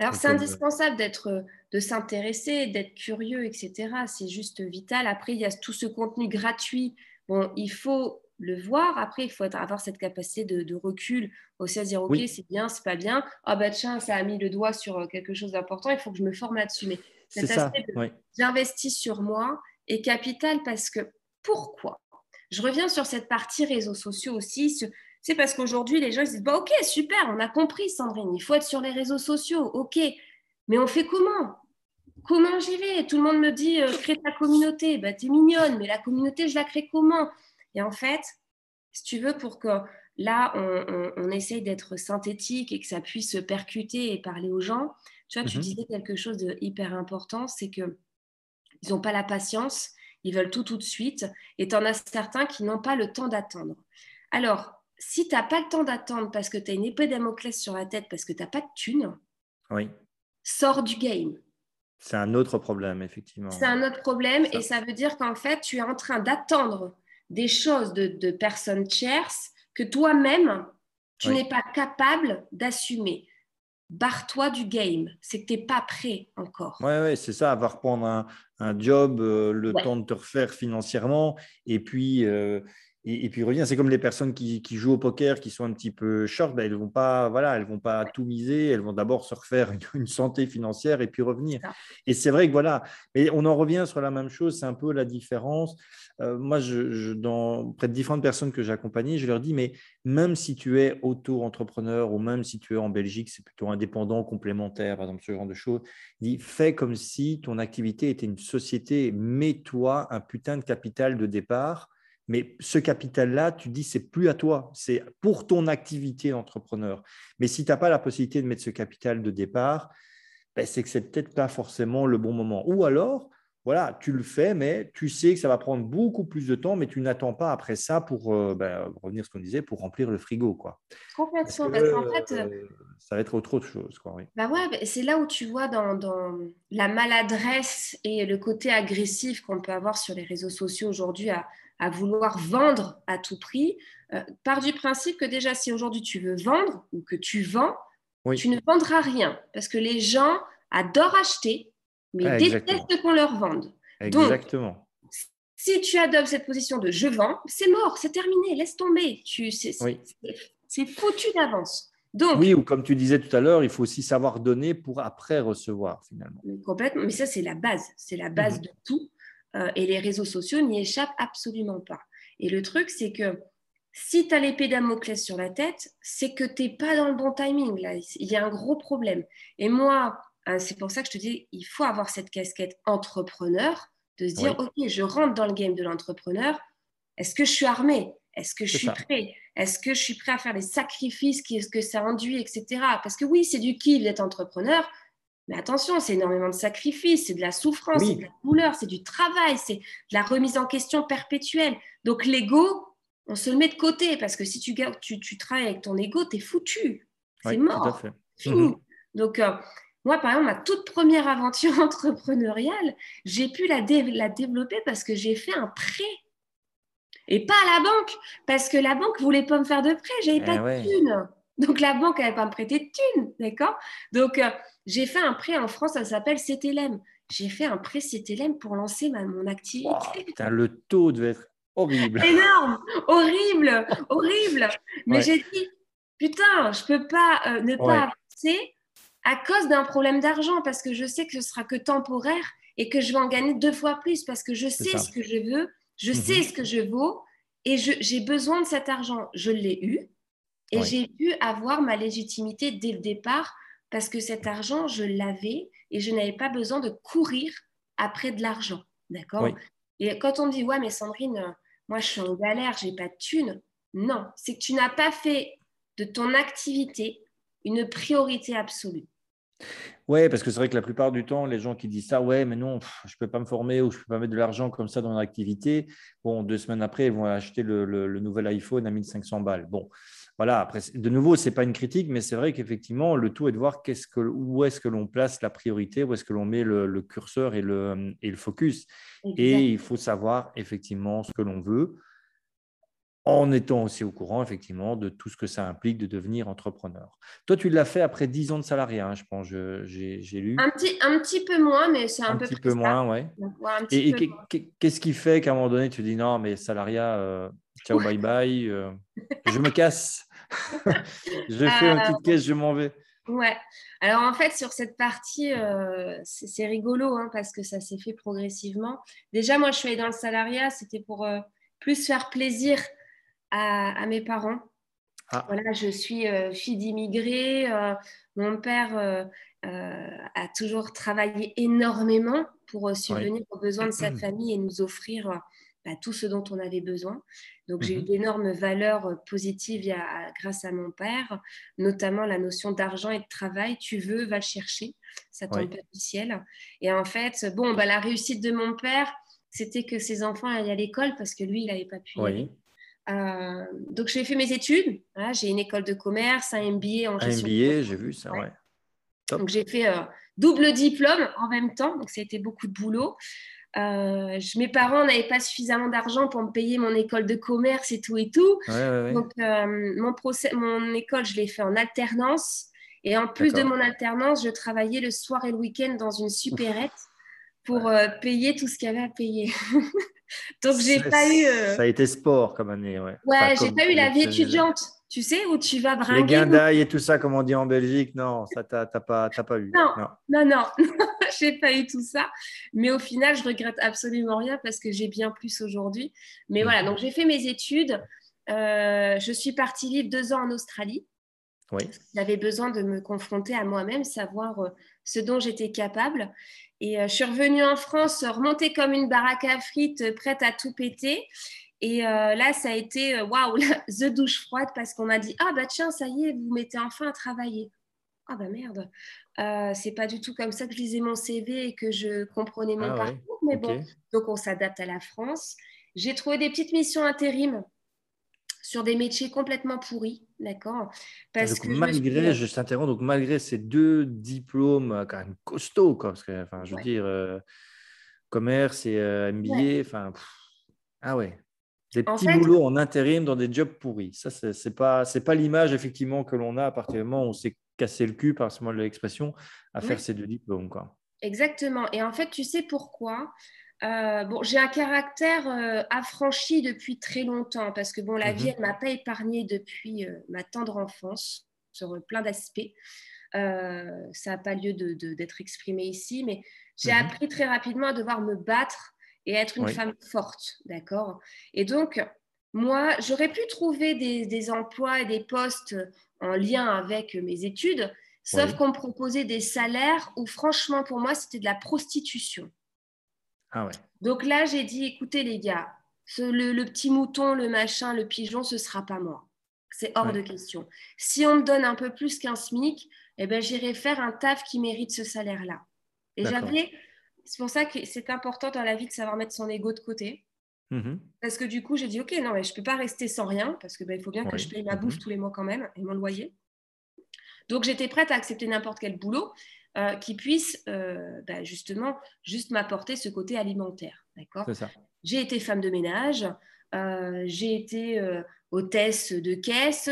Alors, c'est indispensable d'être, de s'intéresser, d'être curieux, etc. C'est juste vital. Après, il y a tout ce contenu gratuit. Bon, il faut le voir. Après, il faut avoir cette capacité de, recul, aussi à dire, OK, c'est bien, c'est pas bien. Ah, bah tiens, ça a mis le doigt sur euh, quelque chose d'important, il faut que je me forme là-dessus. Mais cet aspect de j'investis sur moi est capital parce que pourquoi? Je reviens sur cette partie réseaux sociaux aussi, c'est parce qu'aujourd'hui, les gens ils disent bah, Ok, super, on a compris, Sandrine, il faut être sur les réseaux sociaux. Ok, mais on fait comment? Comment j'y vais? Tout le monde me dit euh, Crée ta communauté. Bah, T'es mignonne, mais la communauté, je la crée comment? Et en fait, si tu veux, pour que là, on, essaye d'être synthétique et que ça puisse percuter et parler aux gens, tu vois, tu mhm. disais quelque chose de hyper important c'est que ils n'ont pas la patience, ils veulent tout tout de suite, et tu en as certains qui n'ont pas le temps d'attendre. Alors, si tu n'as pas le temps d'attendre parce que tu as une épée Damoclès sur la tête, parce que tu n'as pas de thunes, oui. sors du game. C'est un autre problème, effectivement. C'est un autre problème et ça veut dire qu'en fait, tu es en train d'attendre des choses de, personnes tierces que toi-même, tu n'es pas capable d'assumer. Barre-toi du game, c'est que tu n'es pas prêt encore. Oui, ouais, c'est ça, avoir prendre un, job, euh, le temps de te refaire financièrement, et puis, euh, et, puis revient. C'est comme les personnes qui, jouent au poker, qui sont un petit peu short, ben, elles vont pas, voilà, elles vont pas tout miser. Elles vont d'abord se refaire une, santé financière et puis revenir. Et c'est vrai que voilà, mais on en revient sur la même chose. C'est un peu la différence. Euh, moi, je, dans près de différentes personnes que j'ai accompagnées, je leur dis, mais même si tu es auto-entrepreneur ou même si tu es en Belgique, c'est plutôt indépendant, complémentaire, par exemple, ce genre de choses, dis, fais comme si ton activité était une société. Mets-toi un putain de capital de départ mais ce capital-là, tu dis, c'est plus à toi, c'est pour ton activité d'entrepreneur. Mais si tu n'as pas la possibilité de mettre ce capital de départ, ben, c'est que c'est peut-être pas forcément le bon moment. Ou alors, voilà, tu le fais, mais tu sais que ça va prendre beaucoup plus de temps, mais tu n'attends pas après ça pour euh, ben, revenir à ce qu'on disait, pour remplir le frigo. Quoi. Complètement. Parce, qu'en fait, euh, ça va être autre, chose. Quoi, oui. bah ouais, c'est là où tu vois dans, dans, la maladresse et le côté agressif qu'on peut avoir sur les réseaux sociaux aujourd'hui à, à vouloir vendre à tout prix, euh, part du principe que déjà, si aujourd'hui tu veux vendre ou que tu vends, tu ne vendras rien parce que les gens adorent acheter, mais ah, détestent qu'on leur vende. Exactement. si tu adoptes cette position de je vends, c'est mort, c'est terminé, laisse tomber. Tu, c'est, foutu d'avance. Donc, oui, ou comme tu disais tout à l'heure, il faut aussi savoir donner pour après recevoir finalement. complètement, mais ça c'est la base, c'est la base mhm. de tout. Euh, et les réseaux sociaux n'y échappent absolument pas. Et le truc, c'est que si tu as l'épée Damoclès sur la tête, c'est que tu n'es pas dans le bon timing. Là. Il y a un gros problème. Et moi, hein, c'est pour ça que je te dis, il faut avoir cette casquette entrepreneur, de se dire, OK, je rentre dans le game de l'entrepreneur. Est-ce que je suis armé? Est-ce que je suis prêt? Est-ce que je suis prêt à faire les sacrifices Qu'est-ce que ça induit, etc. Parce que oui, c'est du kiff d'être entrepreneur, mais attention, c'est énormément de sacrifices, c'est de la souffrance, c'est de la douleur, c'est du travail, c'est de la remise en question perpétuelle. Donc l'ego, on se le met de côté parce que si tu, tu, tu travailles avec ton ego, tu es foutu. C'est mort. Fini. Mhm. Donc, euh, moi, par exemple, ma toute première aventure entrepreneuriale, j'ai pu la, la développer parce que j'ai fait un prêt. Et pas à la banque, parce que la banque ne voulait pas me faire de prêt, j'avais eh pas de thunes. Donc la banque n'avait pas me prêter de thunes, d'accord? Donc euh, j'ai fait un prêt en France, ça s'appelle CTLM. J'ai fait un prêt CTLM pour lancer ma, mon activité. putain, le taux devait être horrible. Énorme, horrible, horrible. Mais j'ai dit, putain, je peux pas euh, ne pas avancer à cause d'un problème d'argent parce que je sais que ce sera que temporaire et que je vais en gagner deux fois plus parce que je sais ce que je veux, je mhm. sais ce que je vaux et j'ai besoin de cet argent. Je l'ai eu et j'ai pu avoir ma légitimité dès le départ parce que cet argent, je l'avais et je n'avais pas besoin de courir après de l'argent. D'accord? Et quand on me dit, ouais, mais Sandrine, moi je suis en galère, j'ai pas de thunes. Non, c'est que tu n'as pas fait de ton activité une priorité absolue. Ouais, parce que c'est vrai que la plupart du temps, les gens qui disent ça, ouais, mais non, je ne peux pas me former ou je ne peux pas mettre de l'argent comme ça dans mon activité. Bon, deux semaines après, ils vont acheter le, le nouvel iPhone à 1500 balles. Bon, voilà, après, de nouveau, ce n'est pas une critique, mais c'est vrai qu'effectivement, le tout est de voir que, où est-ce que l'on place la priorité, où est-ce que l'on met le, curseur et le, et le focus. Et il faut savoir effectivement ce que l'on veut, en étant aussi au courant, effectivement, de tout ce que ça implique de devenir entrepreneur. Toi, tu l'as fait après 10 ans de salariat, hein, je pense, j'ai lu. Un petit, un petit peu moins, mais c'est un, un peu petit peu moins, ouais. et, qu'est-ce qui fait qu'à un moment donné, tu dis non, mais salariat, euh, ciao, bye bye, euh, je me casse, je fais une petite caisse, je m'en vais. Ouais. Alors en fait, sur cette partie, euh, c'est rigolo hein, parce que ça s'est fait progressivement. Déjà, moi, je suis allée dans le salariat, c'était pour plus faire plaisir à, mes parents. Ah. Voilà, je suis euh, fille d'immigrés. Euh, mon père euh, a toujours travaillé énormément pour subvenir aux besoins de sa famille et nous offrir bah, tout ce dont on avait besoin. Donc, j'ai eu mhm. d'énormes valeurs positives grâce à mon père, notamment la notion d'argent et de travail. Tu veux, va le chercher. Ça tombe pas du ciel. Et en fait, bon, bah, la réussite de mon père, c'était que ses enfants allaient à l'école parce que lui, il n'avait pas pu. Oui. Euh, donc, j'ai fait mes études. j'ai une école de commerce, un MBA en gestion. Un MBA, j'ai vu ça, ouais. Donc, j'ai fait euh, double diplôme en même temps. Donc, ça a été beaucoup de boulot. Euh, mes parents n'avaient pas suffisamment d'argent pour me payer mon école de commerce et tout et tout. Donc, mon, procès, mon école, je l'ai fait en alternance. Et en plus de mon alternance, je travaillais le soir et le week-end dans une supérette pour payer tout ce qu'il y avait à payer. Donc, j'ai pas eu. Euh, ça a été sport comme année, ouais. Ouais, j'ai pas eu la vie étudiante, tu sais, où tu vas bringuer. Les guindailles et tout ça, comme on dit en Belgique, non, ça t'as pas, pas eu. Non, non, non, j'ai pas eu tout ça. Mais au final, je regrette absolument rien parce que j'ai bien plus aujourd'hui. Mais voilà, mhm. donc j'ai fait mes études. Euh, je suis partie vivre deux ans en Australie. Oui. J'avais besoin de me confronter à moi-même, savoir euh, ce dont j'étais capable. Et euh, je suis revenue en France, remontée comme une baraque à frites, euh, prête à tout péter. Et euh, là, ça a été waouh, the douche froide parce qu'on m'a dit ah bah tiens, ça y est, vous mettez enfin à travailler. Ah bah merde, c'est pas du tout comme ça que je lisais mon CV et que je comprenais mon ah parcours. Mais bon, donc on s'adapte à la France. J'ai trouvé des petites missions intérim sur des métiers complètement pourris, d'accord? Parce que malgré, je, t'interromps, donc malgré ces deux diplômes euh, quand même costauds, quoi, parce que, enfin, je veux dire, euh, commerce et euh, MBA, enfin, ah ouais, des petits boulots en intérim dans des jobs pourris. Ça, c'est pas, c'est pas l'image effectivement que l'on a à partir du moment où on s'est cassé le cul, par ce mot de l'expression, à faire ces deux diplômes, quoi. Exactement. Et en fait, tu sais pourquoi? Euh, bon, j'ai un caractère euh, affranchi depuis très longtemps parce que bon, la vie, mhm. elle m'a pas épargnée depuis euh, ma tendre enfance. sur plein d'aspects. Ça n'a pas lieu d'être exprimé ici, mais j'ai mhm. appris très rapidement à devoir me battre et être une femme forte, d'accord? Et donc, moi, j'aurais pu trouver des, emplois et des postes en lien avec mes études, sauf qu'on me proposait des salaires où, franchement, pour moi, c'était de la prostitution. Ah donc là, j'ai dit, écoutez les gars, le, petit mouton, le machin, le pigeon, ce sera pas moi. C'est hors de question. Si on me donne un peu plus qu'un SMIC, eh ben, j'irai faire un taf qui mérite ce salaire-là. Et j'avais, c'est pour ça que c'est important dans la vie de savoir mettre son ego de côté. Mm-hmm. Parce que du coup, j'ai dit, OK, non, mais je ne peux pas rester sans rien, parce qu'il ben, faut bien que je paye ma bouffe mm-hmm. tous les mois quand même, et mon loyer. Donc, j'étais prête à accepter n'importe quel boulot euh, qui puisse euh, ben, justement juste m'apporter ce côté alimentaire. D'accord? J'ai été femme de ménage, euh, j'ai été hôtesse de caisse,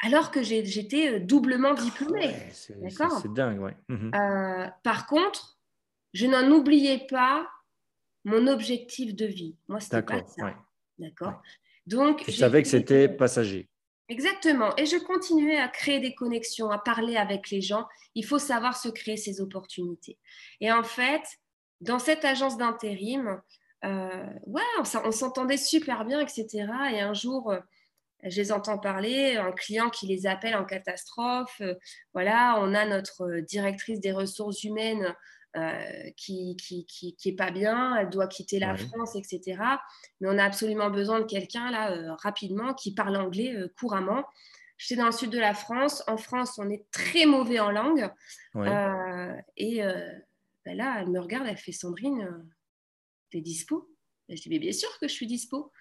alors que j'étais doublement diplômée. c'est dingue, ouais. Mhm. par contre, je n'en oubliais pas mon objectif de vie. Moi, c'était pas ça. D'accord? Donc, je savais que c'était passager. Exactement. Et je continuais à créer des connexions, à parler avec les gens. Il faut savoir se créer ces opportunités. Et en fait, dans cette agence d'intérim, euh, ouais, on, s'entendait super bien, etc. Et un jour, euh, je les entends parler, un client qui les appelle en catastrophe. Euh, voilà, on a notre directrice des ressources humaines qui, qui, qui, est pas bien, elle doit quitter la France, etc. Mais on a absolument besoin de quelqu'un là rapidement qui parle anglais couramment. J'étais dans le sud de la France. En France, on est très mauvais en langue. et ben là, elle me regarde, elle fait Sandrine, t'es dispo? Je dis, mais bien sûr que je suis dispo.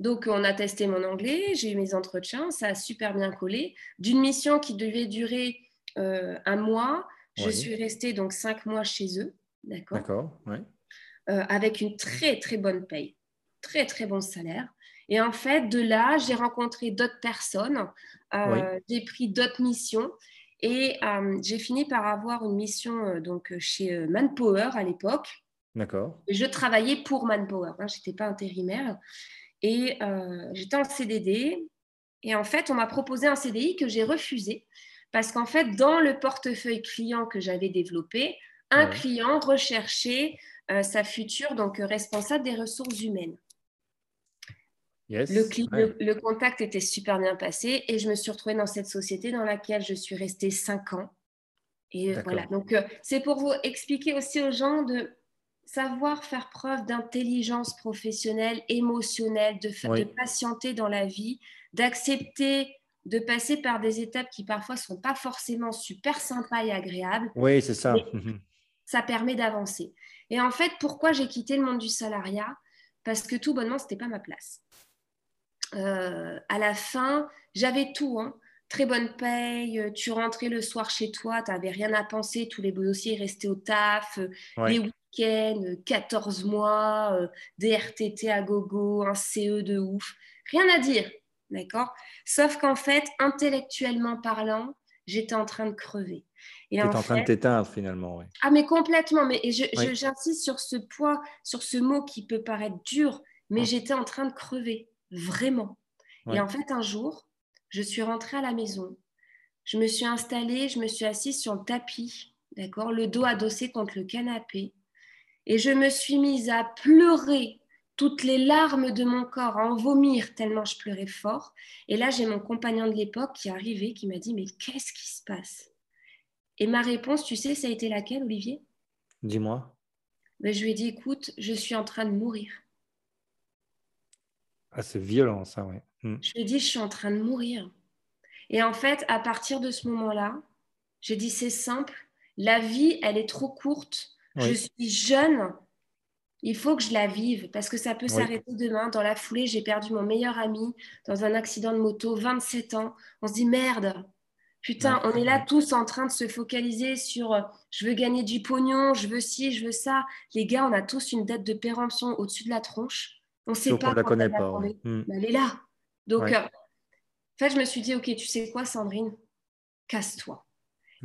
Donc, on a testé mon anglais, j'ai eu mes entretiens, ça a super bien collé. D'une mission qui devait durer euh, un mois, je suis restée donc cinq mois chez eux, d'accord D'accord, euh, avec une très, très bonne paye, très, très bon salaire. Et en fait, de là, j'ai rencontré d'autres personnes, euh, j'ai pris d'autres missions et j'ai fini par avoir une mission donc, chez Manpower à l'époque. D'accord. Je travaillais pour Manpower, hein, je n'étais pas intérimaire. Et euh, j'étais en CDD. Et en fait, on m'a proposé un CDI que j'ai refusé. Parce qu'en fait, dans le portefeuille client que j'avais développé, un client recherchait euh, sa future donc responsable des ressources humaines. Yes. Le, le, contact était super bien passé et je me suis retrouvée dans cette société dans laquelle je suis restée cinq ans. Et voilà, donc euh, c'est pour vous expliquer aussi aux gens de savoir faire preuve d'intelligence professionnelle, émotionnelle, de, de, patienter dans la vie, d'accepter de passer par des étapes qui parfois sont pas forcément super sympas et agréables. Oui, c'est ça. Mhm. Ça permet d'avancer. Et en fait, pourquoi j'ai quitté le monde du salariat? Parce que tout bonnement, ce n'était pas ma place. Euh, à la fin, j'avais tout. Hein. Très bonne paye, tu rentrais le soir chez toi, tu n'avais rien à penser, tous les dossiers restaient au taf, les 14 mois, euh, des RTT à gogo, un CE de ouf. Rien à dire, d'accord? Sauf qu'en fait, intellectuellement parlant, j'étais en train de crever. Tu étais en, train de t'éteindre finalement. oui. Ah, mais complètement. Mais j'insiste sur ce point, sur ce mot qui peut paraître dur, mais j'étais en train de crever, vraiment. Et en fait, un jour, je suis rentrée à la maison. Je me suis installée, je me suis assise sur le tapis, d'accord, le dos adossé contre le canapé. Et je me suis mise à pleurer toutes les larmes de mon corps, à en vomir tellement je pleurais fort. Et là, j'ai mon compagnon de l'époque qui est arrivé, qui m'a dit, mais qu'est-ce qui se passe? Et ma réponse, tu sais, ça a été laquelle, Olivier? Dis-moi. Ben, je lui ai dit, écoute, je suis en train de mourir. Ah, c'est violent, ça, oui. Hmm. Je lui ai dit, je suis en train de mourir. Et en fait, à partir de ce moment-là, j'ai dit, c'est simple, la vie, elle est trop courte je suis jeune, il faut que je la vive parce que ça peut s'arrêter demain. Dans la foulée, j'ai perdu mon meilleur ami dans un accident de moto, 27 ans. On se dit merde, putain, on est là tous en train de se focaliser sur euh, je veux gagner du pognon, je veux ci, je veux ça. Les gars, on a tous une dette de péremption au-dessus de la tronche. On ne sait pas. On la connaît pas. Hmm. elle est là. Donc, euh, en fait, je me suis dit, ok, tu sais quoi, Sandrine, casse-toi.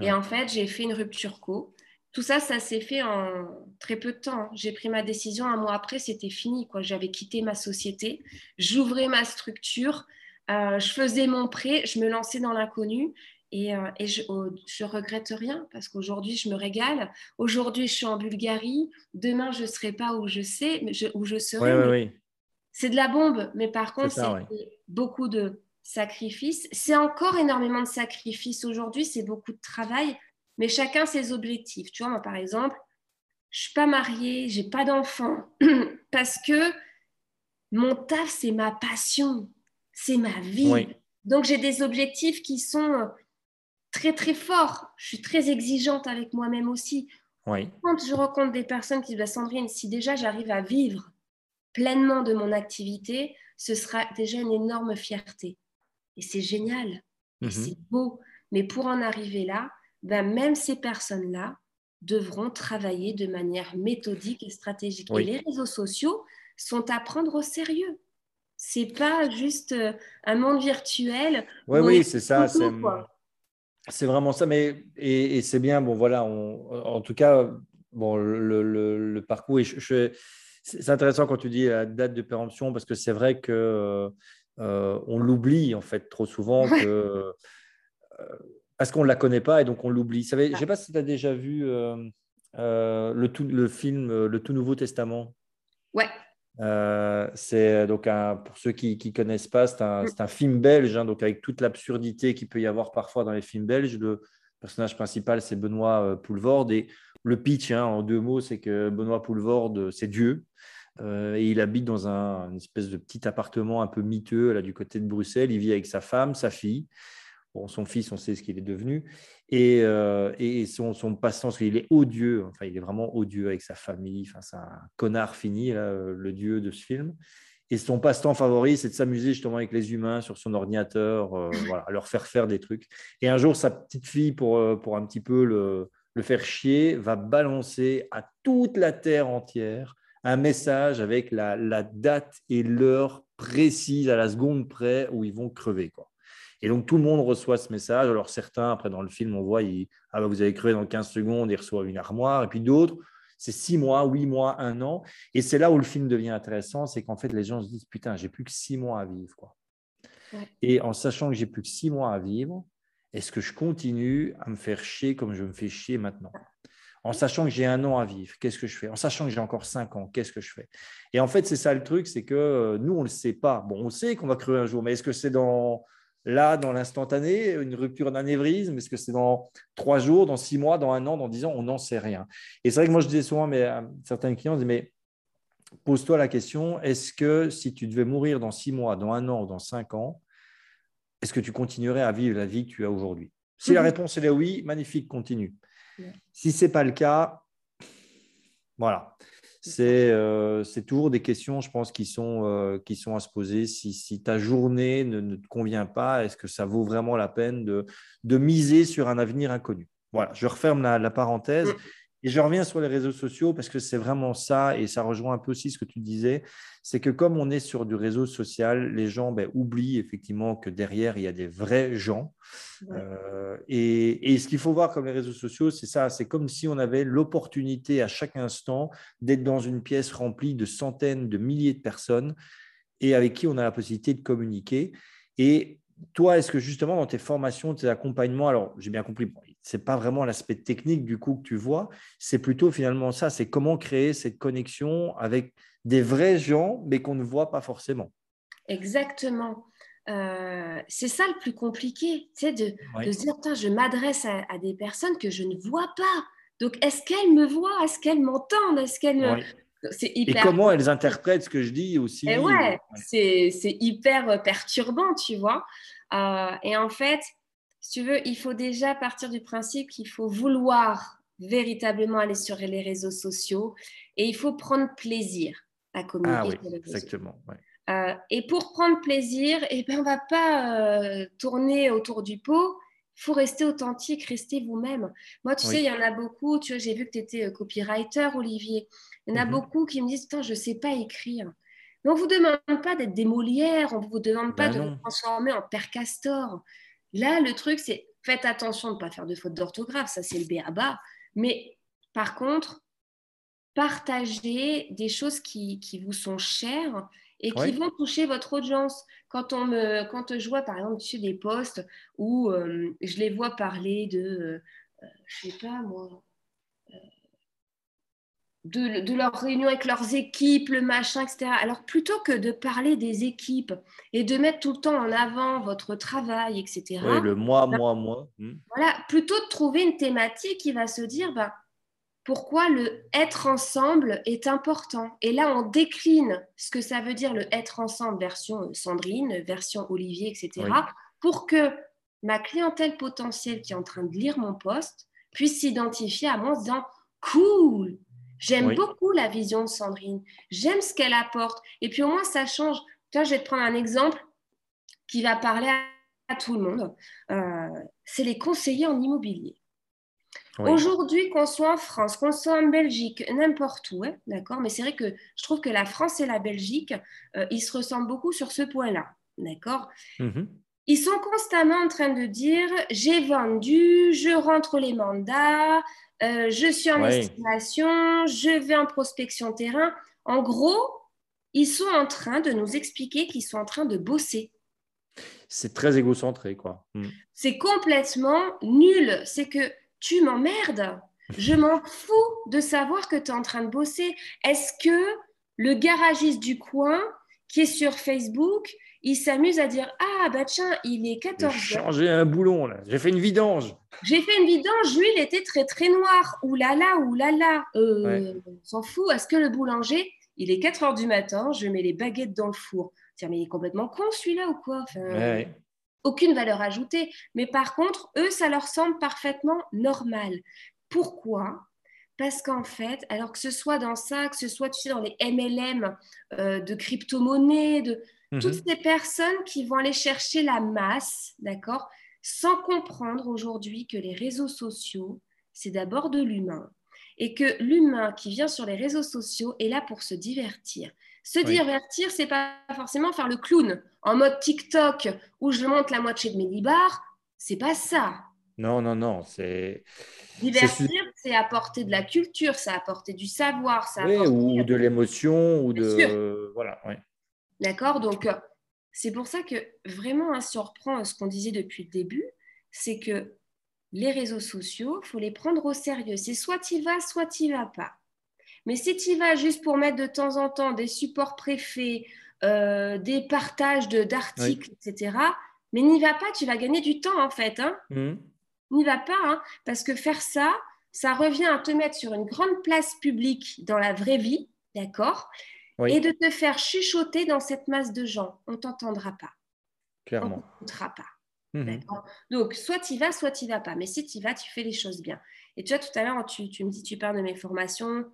Et en fait, j'ai fait une rupture co. Tout ça, ça s'est fait en très peu de temps. J'ai pris ma décision un mois après, c'était fini. Quoi. J'avais quitté ma société, j'ouvrais ma structure, euh, je faisais mon prêt, je me lançais dans l'inconnu. Et, euh, je, ne regrette rien parce qu'aujourd'hui, je me régale. Aujourd'hui, je suis en Bulgarie. Demain, je ne serai pas où je sais, où je serai. C'est de la bombe, mais par contre, c'est beaucoup de sacrifices. C'est encore énormément de sacrifices aujourd'hui. C'est beaucoup de travail, mais chacun ses objectifs. Tu vois, moi, par exemple, je suis pas mariée, j'ai pas d'enfant parce que mon taf, c'est ma passion, c'est ma vie. Donc, j'ai des objectifs qui sont euh, très, très forts. Je suis très exigeante avec moi-même aussi. Quand je rencontre des personnes qui disent bah, Sandrine, si déjà j'arrive à vivre pleinement de mon activité, ce sera déjà une énorme fierté. Et c'est génial, mhm. c'est beau. Mais pour en arriver là, ben, même ces personnes-là devront travailler de manière méthodique et stratégique. Et les réseaux sociaux sont à prendre au sérieux. C'est pas juste euh, un monde virtuel. Oui, oui, c'est ça. C'est vraiment ça. Mais, et, c'est bien, bon, voilà, en tout cas, bon, le, parcours, c'est intéressant quand tu dis la date de péremption parce que c'est vrai que euh, on l'oublie en fait trop souvent que, euh, parce qu'on ne la connaît pas et donc on l'oublie. Je ne sais pas si tu as déjà vu le, tout, le film Le Tout Nouveau Testament. Ouais. Euh, c'est donc pour ceux qui ne connaissent pas, c'est un, un, film belge, hein, donc avec toute l'absurdité qu'il peut y avoir parfois dans les films belges. Le personnage principal, c'est Benoît euh, Poulvorde. Et le pitch, hein, en deux mots, c'est que Benoît Poulvorde, c'est Dieu. Euh, et il habite dans un, une espèce de petit appartement un peu miteux là, du côté de Bruxelles. Il vit avec sa femme, sa fille son fils, on sait ce qu'il est devenu. Et, euh, son, son passe-temps, parce qu'il est odieux, enfin, il est vraiment odieux avec sa famille. Enfin, c'est un connard fini, le dieu de ce film. Et son passe-temps favori, c'est de s'amuser justement avec les humains sur son ordinateur, euh, voilà, leur faire faire des trucs. Et un jour, sa petite fille, pour, euh, pour un petit peu le, le faire chier, va balancer à toute la terre entière un message avec la, la date et l'heure précise à la seconde près où ils vont crever. Quoi. Et donc, tout le monde reçoit ce message. Alors, certains, après, dans le film, on voit, ah, bah, vous avez crevé dans 15 secondes, ils reçoivent une armoire. Et puis d'autres, c'est 6 mois, 8 mois, 1 an. Et c'est là où le film devient intéressant, c'est qu'en fait, les gens se disent, putain, j'ai plus que 6 mois à vivre. Quoi. Et en sachant que j'ai plus que 6 mois à vivre, est-ce que je continue à me faire chier comme je me fais chier maintenant? En sachant que j'ai un an à vivre, qu'est-ce que je fais? En sachant que j'ai encore cinq ans, qu'est-ce que je fais? Et en fait, c'est ça le truc, c'est que euh, nous, on ne le sait pas. Bon, on sait qu'on va crever un jour, mais est-ce que c'est dans Là, dans l'instantané, une rupture d'anévrisme, est-ce que c'est dans trois jours, dans six mois, dans un an, dans dix ans? On n'en sait rien. Et c'est vrai que moi, je disais souvent mais, à certains clients, mais pose-toi la question, est-ce que si tu devais mourir dans six mois, dans un an ou dans cinq ans, est-ce que tu continuerais à vivre la vie que tu as aujourd'hui? Si la mhm. réponse est oui, magnifique, continue. Si ce n'est pas le cas, voilà. Euh, c'est toujours des questions, je pense, qui sont, euh, qui sont à se poser. Si, ta journée ne, te convient pas, est-ce que ça vaut vraiment la peine de, de miser sur un avenir inconnu? Voilà, je referme la, parenthèse. Et je reviens sur les réseaux sociaux parce que c'est vraiment ça, et ça rejoint un peu aussi ce que tu disais, c'est que comme on est sur du réseau social, les gens ben, oublient effectivement que derrière, il y a des vrais gens. Euh, et, ce qu'il faut voir comme les réseaux sociaux, c'est ça, c'est comme si on avait l'opportunité à chaque instant d'être dans une pièce remplie de centaines, de milliers de personnes et avec qui on a la possibilité de communiquer. Et toi, est-ce que justement dans tes formations, tes accompagnements, alors j'ai bien compris, ce n'est pas vraiment l'aspect technique du coup que tu vois, c'est plutôt finalement ça, c'est comment créer cette connexion avec des vrais gens, mais qu'on ne voit pas forcément. Exactement. Euh, c'est ça le plus compliqué, c'est de, de, se dire, je m'adresse à, des personnes que je ne vois pas. Donc, est-ce qu'elles me voient? Est-ce qu'elles m'entendent? Est-ce qu'elles me... Et comment elles interprètent ce que je dis aussi? Et ouais, c'est hyper perturbant, tu vois. Euh, et en fait, si tu veux, il faut déjà partir du principe qu'il faut vouloir véritablement aller sur les réseaux sociaux et il faut prendre plaisir à communiquer ah, oui, Exactement. Euh, et pour prendre plaisir, eh ben, on ne va pas euh, tourner autour du pot. Il faut rester authentique, rester vous-même. Moi, tu sais, il y en a beaucoup. Tu vois, j'ai vu que tu étais euh, copywriter, Olivier. Il y en a mhm. beaucoup qui me disent je ne sais pas écrire. Mais on ne vous demande pas d'être des Molières, on ne vous demande pas ben de vous transformer en Père Castor. Là, le truc, c'est faites attention de ne pas faire de fautes d'orthographe, ça c'est le béaba. Mais par contre, partagez des choses qui, qui, vous sont chères et qui vont toucher votre audience. Quand, on me, quand je vois, par exemple, sur des posts où euh, je les vois parler de, euh, je sais pas moi, de, de, leur réunion avec leurs équipes, le machin, etc. Alors, plutôt que de parler des équipes et de mettre tout le temps en avant votre travail, etc. Oui, le moi, moi, moi. Hmm. Voilà, plutôt de trouver une thématique qui va se dire, bah, pourquoi le être ensemble est important. Et là, on décline ce que ça veut dire le être ensemble version Sandrine, version Olivier, etc., pour que ma clientèle potentielle qui est en train de lire mon poste puisse s'identifier à moi en disant cool, j'aime beaucoup la vision de Sandrine, j'aime ce qu'elle apporte. Et puis au moins, ça change. Toi, je vais te prendre un exemple qui va parler à, tout le monde. Euh, c'est les conseillers en immobilier. Aujourd'hui, qu'on soit en France, qu'on soit en Belgique, n'importe où, hein, d'accord Mais c'est vrai que je trouve que la France et la Belgique, euh, ils se ressemblent beaucoup sur ce point-là, d'accord mhm. Ils sont constamment en train de dire j'ai vendu, je rentre les mandats, euh, je suis en estimation, je vais en prospection terrain. En gros, ils sont en train de nous expliquer qu'ils sont en train de bosser. C'est très égocentré, quoi. Hmm. C'est complètement nul. C'est que tu m'emmerdes. Je m'en fous de savoir que tu es en train de bosser. Est-ce que le garagiste du coin qui est sur Facebook, il s'amuse à dire Ah, bah tiens, il est 14 J'ai changé un boulon, là. J'ai fait une vidange. J'ai fait une vidange, l'huile était très, très noire. Ouh là là, ouh là là. Euh, on s'en fout. Est-ce que le boulanger, il est 4 heures du matin, je mets les baguettes dans le four? Tiens, mais il est complètement con celui-là ou quoi? Aucune valeur ajoutée. Mais par contre, eux, ça leur semble parfaitement normal. Pourquoi? Parce qu'en fait, alors que ce soit dans ça, que ce soit tu sais, dans les MLM euh, de crypto-monnaies, de mhm. toutes ces personnes qui vont aller chercher la masse, d'accord, sans comprendre aujourd'hui que les réseaux sociaux, c'est d'abord de l'humain et que l'humain qui vient sur les réseaux sociaux est là pour se divertir. Se divertir, c'est pas forcément faire le clown en mode TikTok où je monte la moitié de mes libars. C'est pas ça. Non, non, non. C'est divertir, c'est apporter de la culture, c'est apporter du savoir, ça ou de l'émotion, ou de voilà. D'accord? Donc euh, c'est pour ça que vraiment, hein, si on reprend ce qu'on disait depuis le début, c'est que les réseaux sociaux, faut les prendre au sérieux. C'est soit tu vas, soit tu vas pas. Mais si tu vas juste pour mettre de temps en temps des supports préfets, euh, des partages d'articles, etc., mais n'y va pas, tu vas gagner du temps en fait. Hein. Mmh. N'y va pas, hein, parce que faire ça, ça revient à te mettre sur une grande place publique dans la vraie vie, d'accord? Et de te faire chuchoter dans cette masse de gens. On t'entendra pas. Clairement. On t'entendra pas. Mmh. Donc, soit tu y vas, soit tu n'y vas pas. Mais si tu y vas, tu fais les choses bien. Et tu vois, tout à l'heure, tu, tu, me dis, tu parles de mes formations,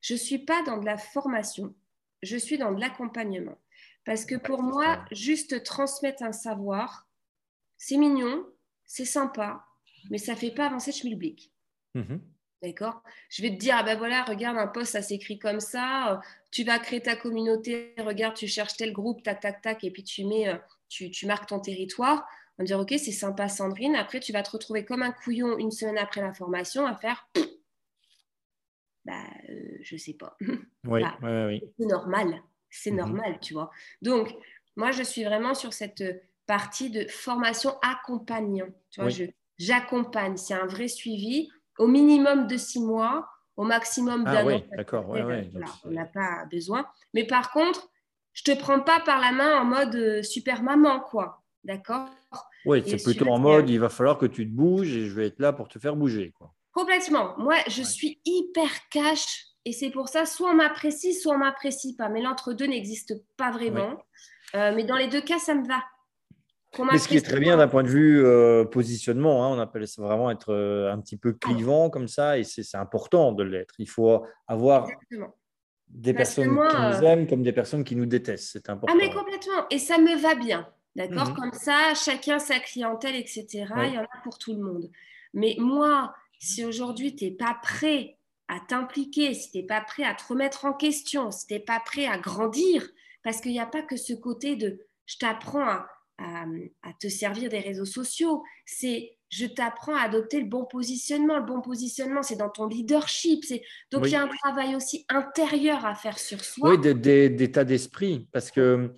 je ne suis pas dans de la formation, je suis dans de l'accompagnement. Parce que pour moi, juste transmettre un savoir, c'est mignon, c'est sympa, mais ça ne fait pas avancer le schmilblick. Mhm. D'accord? Je vais te dire, ah ben voilà, regarde, un poste, ça s'écrit comme ça, euh, tu vas créer ta communauté, regarde, tu cherches tel groupe, tac, tac, tac, et puis tu mets, euh, tu, tu marques ton territoire. On va dire, ok, c'est sympa, Sandrine. Après, tu vas te retrouver comme un couillon une semaine après la formation à faire bah, ne euh, je sais pas. Oui, oui, C'est normal, c'est mhm. normal, tu vois. Donc, moi, je suis vraiment sur cette partie de formation accompagnant. Tu vois, j'accompagne, c'est un vrai suivi, au minimum de six mois, au maximum ah, oui, d'accord, ouais, on n'a pas besoin. Mais par contre, je te prends pas par la main en mode euh, super maman, quoi. D'accord? Oui, c'est plutôt en mode, il va falloir que tu te bouges et je vais être là pour te faire bouger, quoi. Complètement. Moi, je suis hyper cash et c'est pour ça, soit on m'apprécie, soit on m'apprécie pas. Mais l'entre-deux n'existe pas vraiment. Euh, mais dans les deux cas, ça me va. Mais ce qui est très bien d'un point de vue euh, positionnement, hein, on appelle ça vraiment être euh, un petit peu clivant comme ça, et c'est important de l'être. Il faut avoir des personnes qui nous aiment comme des personnes qui nous détestent. C'est important. Ah, mais complètement. Et ça me va bien. D'accord? Mhm. Comme ça, chacun sa clientèle, etc. Il y en a pour tout le monde. Mais moi, si aujourd'hui, tu n'es pas prêt à t'impliquer, si tu n'es pas prêt à te remettre en question, si tu n'es pas prêt à grandir, parce qu'il n'y a pas que ce côté de je t'apprends à, à, te servir des réseaux sociaux. C'est je t'apprends à adopter le bon positionnement. Le bon positionnement, c'est dans ton leadership. Donc, il y a un travail aussi intérieur à faire sur soi. Oui, d'état d'esprit. Parce que euh,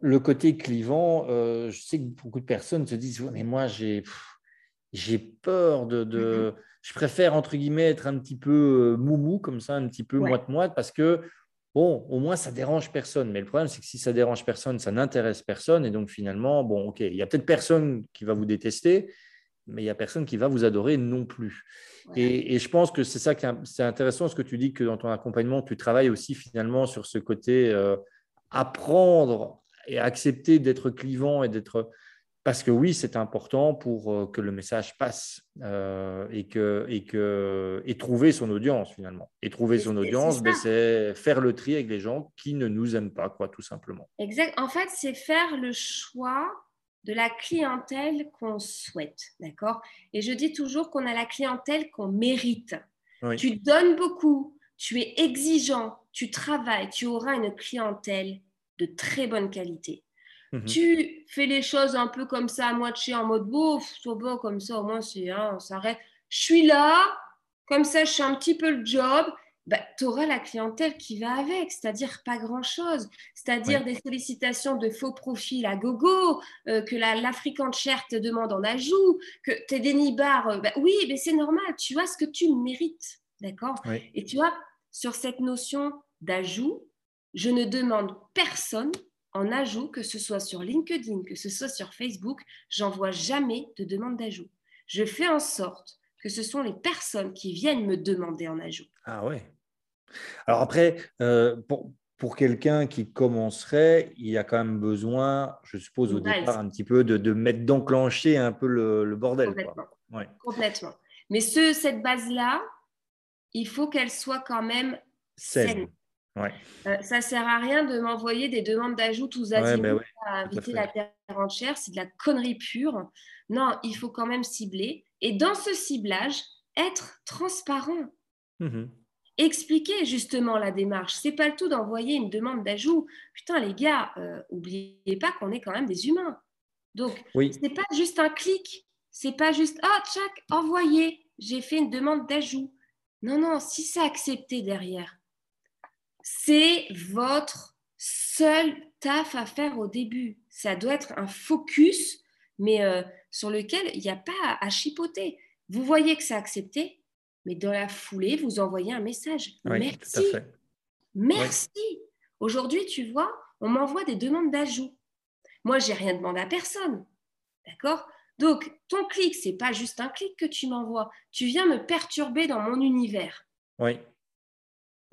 le côté clivant, euh, je sais que beaucoup de personnes se disent Mais moi, j'ai peur de. Mm-hmm. Je préfère, entre guillemets, être un petit peu euh, moumou, comme ça, un petit peu moite-moite, parce que Bon, au moins, ça dérange personne. Mais le problème, c'est que si ça dérange personne, ça n'intéresse personne. Et donc, finalement, bon, OK, il y a peut-être personne qui va vous détester, mais il n'y a personne qui va vous adorer non plus. Et, je pense que c'est ça qui est, intéressant, ce que tu dis, que dans ton accompagnement, tu travailles aussi finalement sur ce côté euh, apprendre et accepter d'être clivant et d'être parce que oui, c'est important pour euh, que le message passe euh, et, que, et, que, et trouver son audience finalement. Et trouver son audience, ben, c'est faire le tri avec les gens qui ne nous aiment pas, quoi, tout simplement. Exact. En fait, c'est faire le choix de la clientèle qu'on souhaite, d'accord? Et je dis toujours qu'on a la clientèle qu'on mérite. Tu donnes beaucoup, tu es exigeant, tu travailles, tu auras une clientèle de très bonne qualité. Mhm. Tu fais les choses un peu comme ça, à moitié en mode beau, soit beau comme ça, au moins c'est, hein, on s'arrête. Je suis là, comme ça, je fais un petit peu le job. Bah, tu auras la clientèle qui va avec, c'est-à-dire pas grand-chose, c'est-à-dire des sollicitations de faux profils à gogo, euh, que l'African Chair te demande en ajout, que tes dénibars, euh, bah, oui, mais c'est normal, tu as ce que tu mérites, d'accord? Et tu vois, sur cette notion d'ajout, je ne demande personne en ajout, que ce soit sur LinkedIn, que ce soit sur Facebook, j'envoie jamais de demande d'ajout. Je fais en sorte que ce sont les personnes qui viennent me demander en ajout. Ah ouais. Alors après, euh, pour, quelqu'un qui commencerait, il y a quand même besoin, je suppose au départ, un petit peu de, mettre d'enclencher un peu le, bordel. Complètement. Complètement. Mais ce, cette base-là, il faut qu'elle soit quand même saine. Ouais. Euh, ça sert à rien de m'envoyer des demandes d'ajout tous azimuts ben à inviter la terre entière, c'est de la connerie pure. Non, il faut quand même cibler. Et dans ce ciblage, être transparent. Mmh Expliquer justement la démarche. C'est pas le tout d'envoyer une demande d'ajout. Putain, les gars, euh, oubliez pas qu'on est quand même des humains. Donc, oui. c'est pas juste un clic. C'est pas juste, ah, oh, tchac, envoyé, j'ai fait une demande d'ajout. Non, non, si c'est accepté derrière, c'est votre seul taf à faire au début. Ça doit être un focus, mais euh, sur lequel il n'y a pas à, chipoter. Vous voyez que c'est accepté, mais dans la foulée, vous envoyez un message. Merci. Merci. Aujourd'hui, tu vois, on m'envoie des demandes d'ajout. Moi, j'ai rien demandé à personne. D'accord? Donc, ton clic, c'est pas juste un clic que tu m'envoies. Tu viens me perturber dans mon univers. Oui.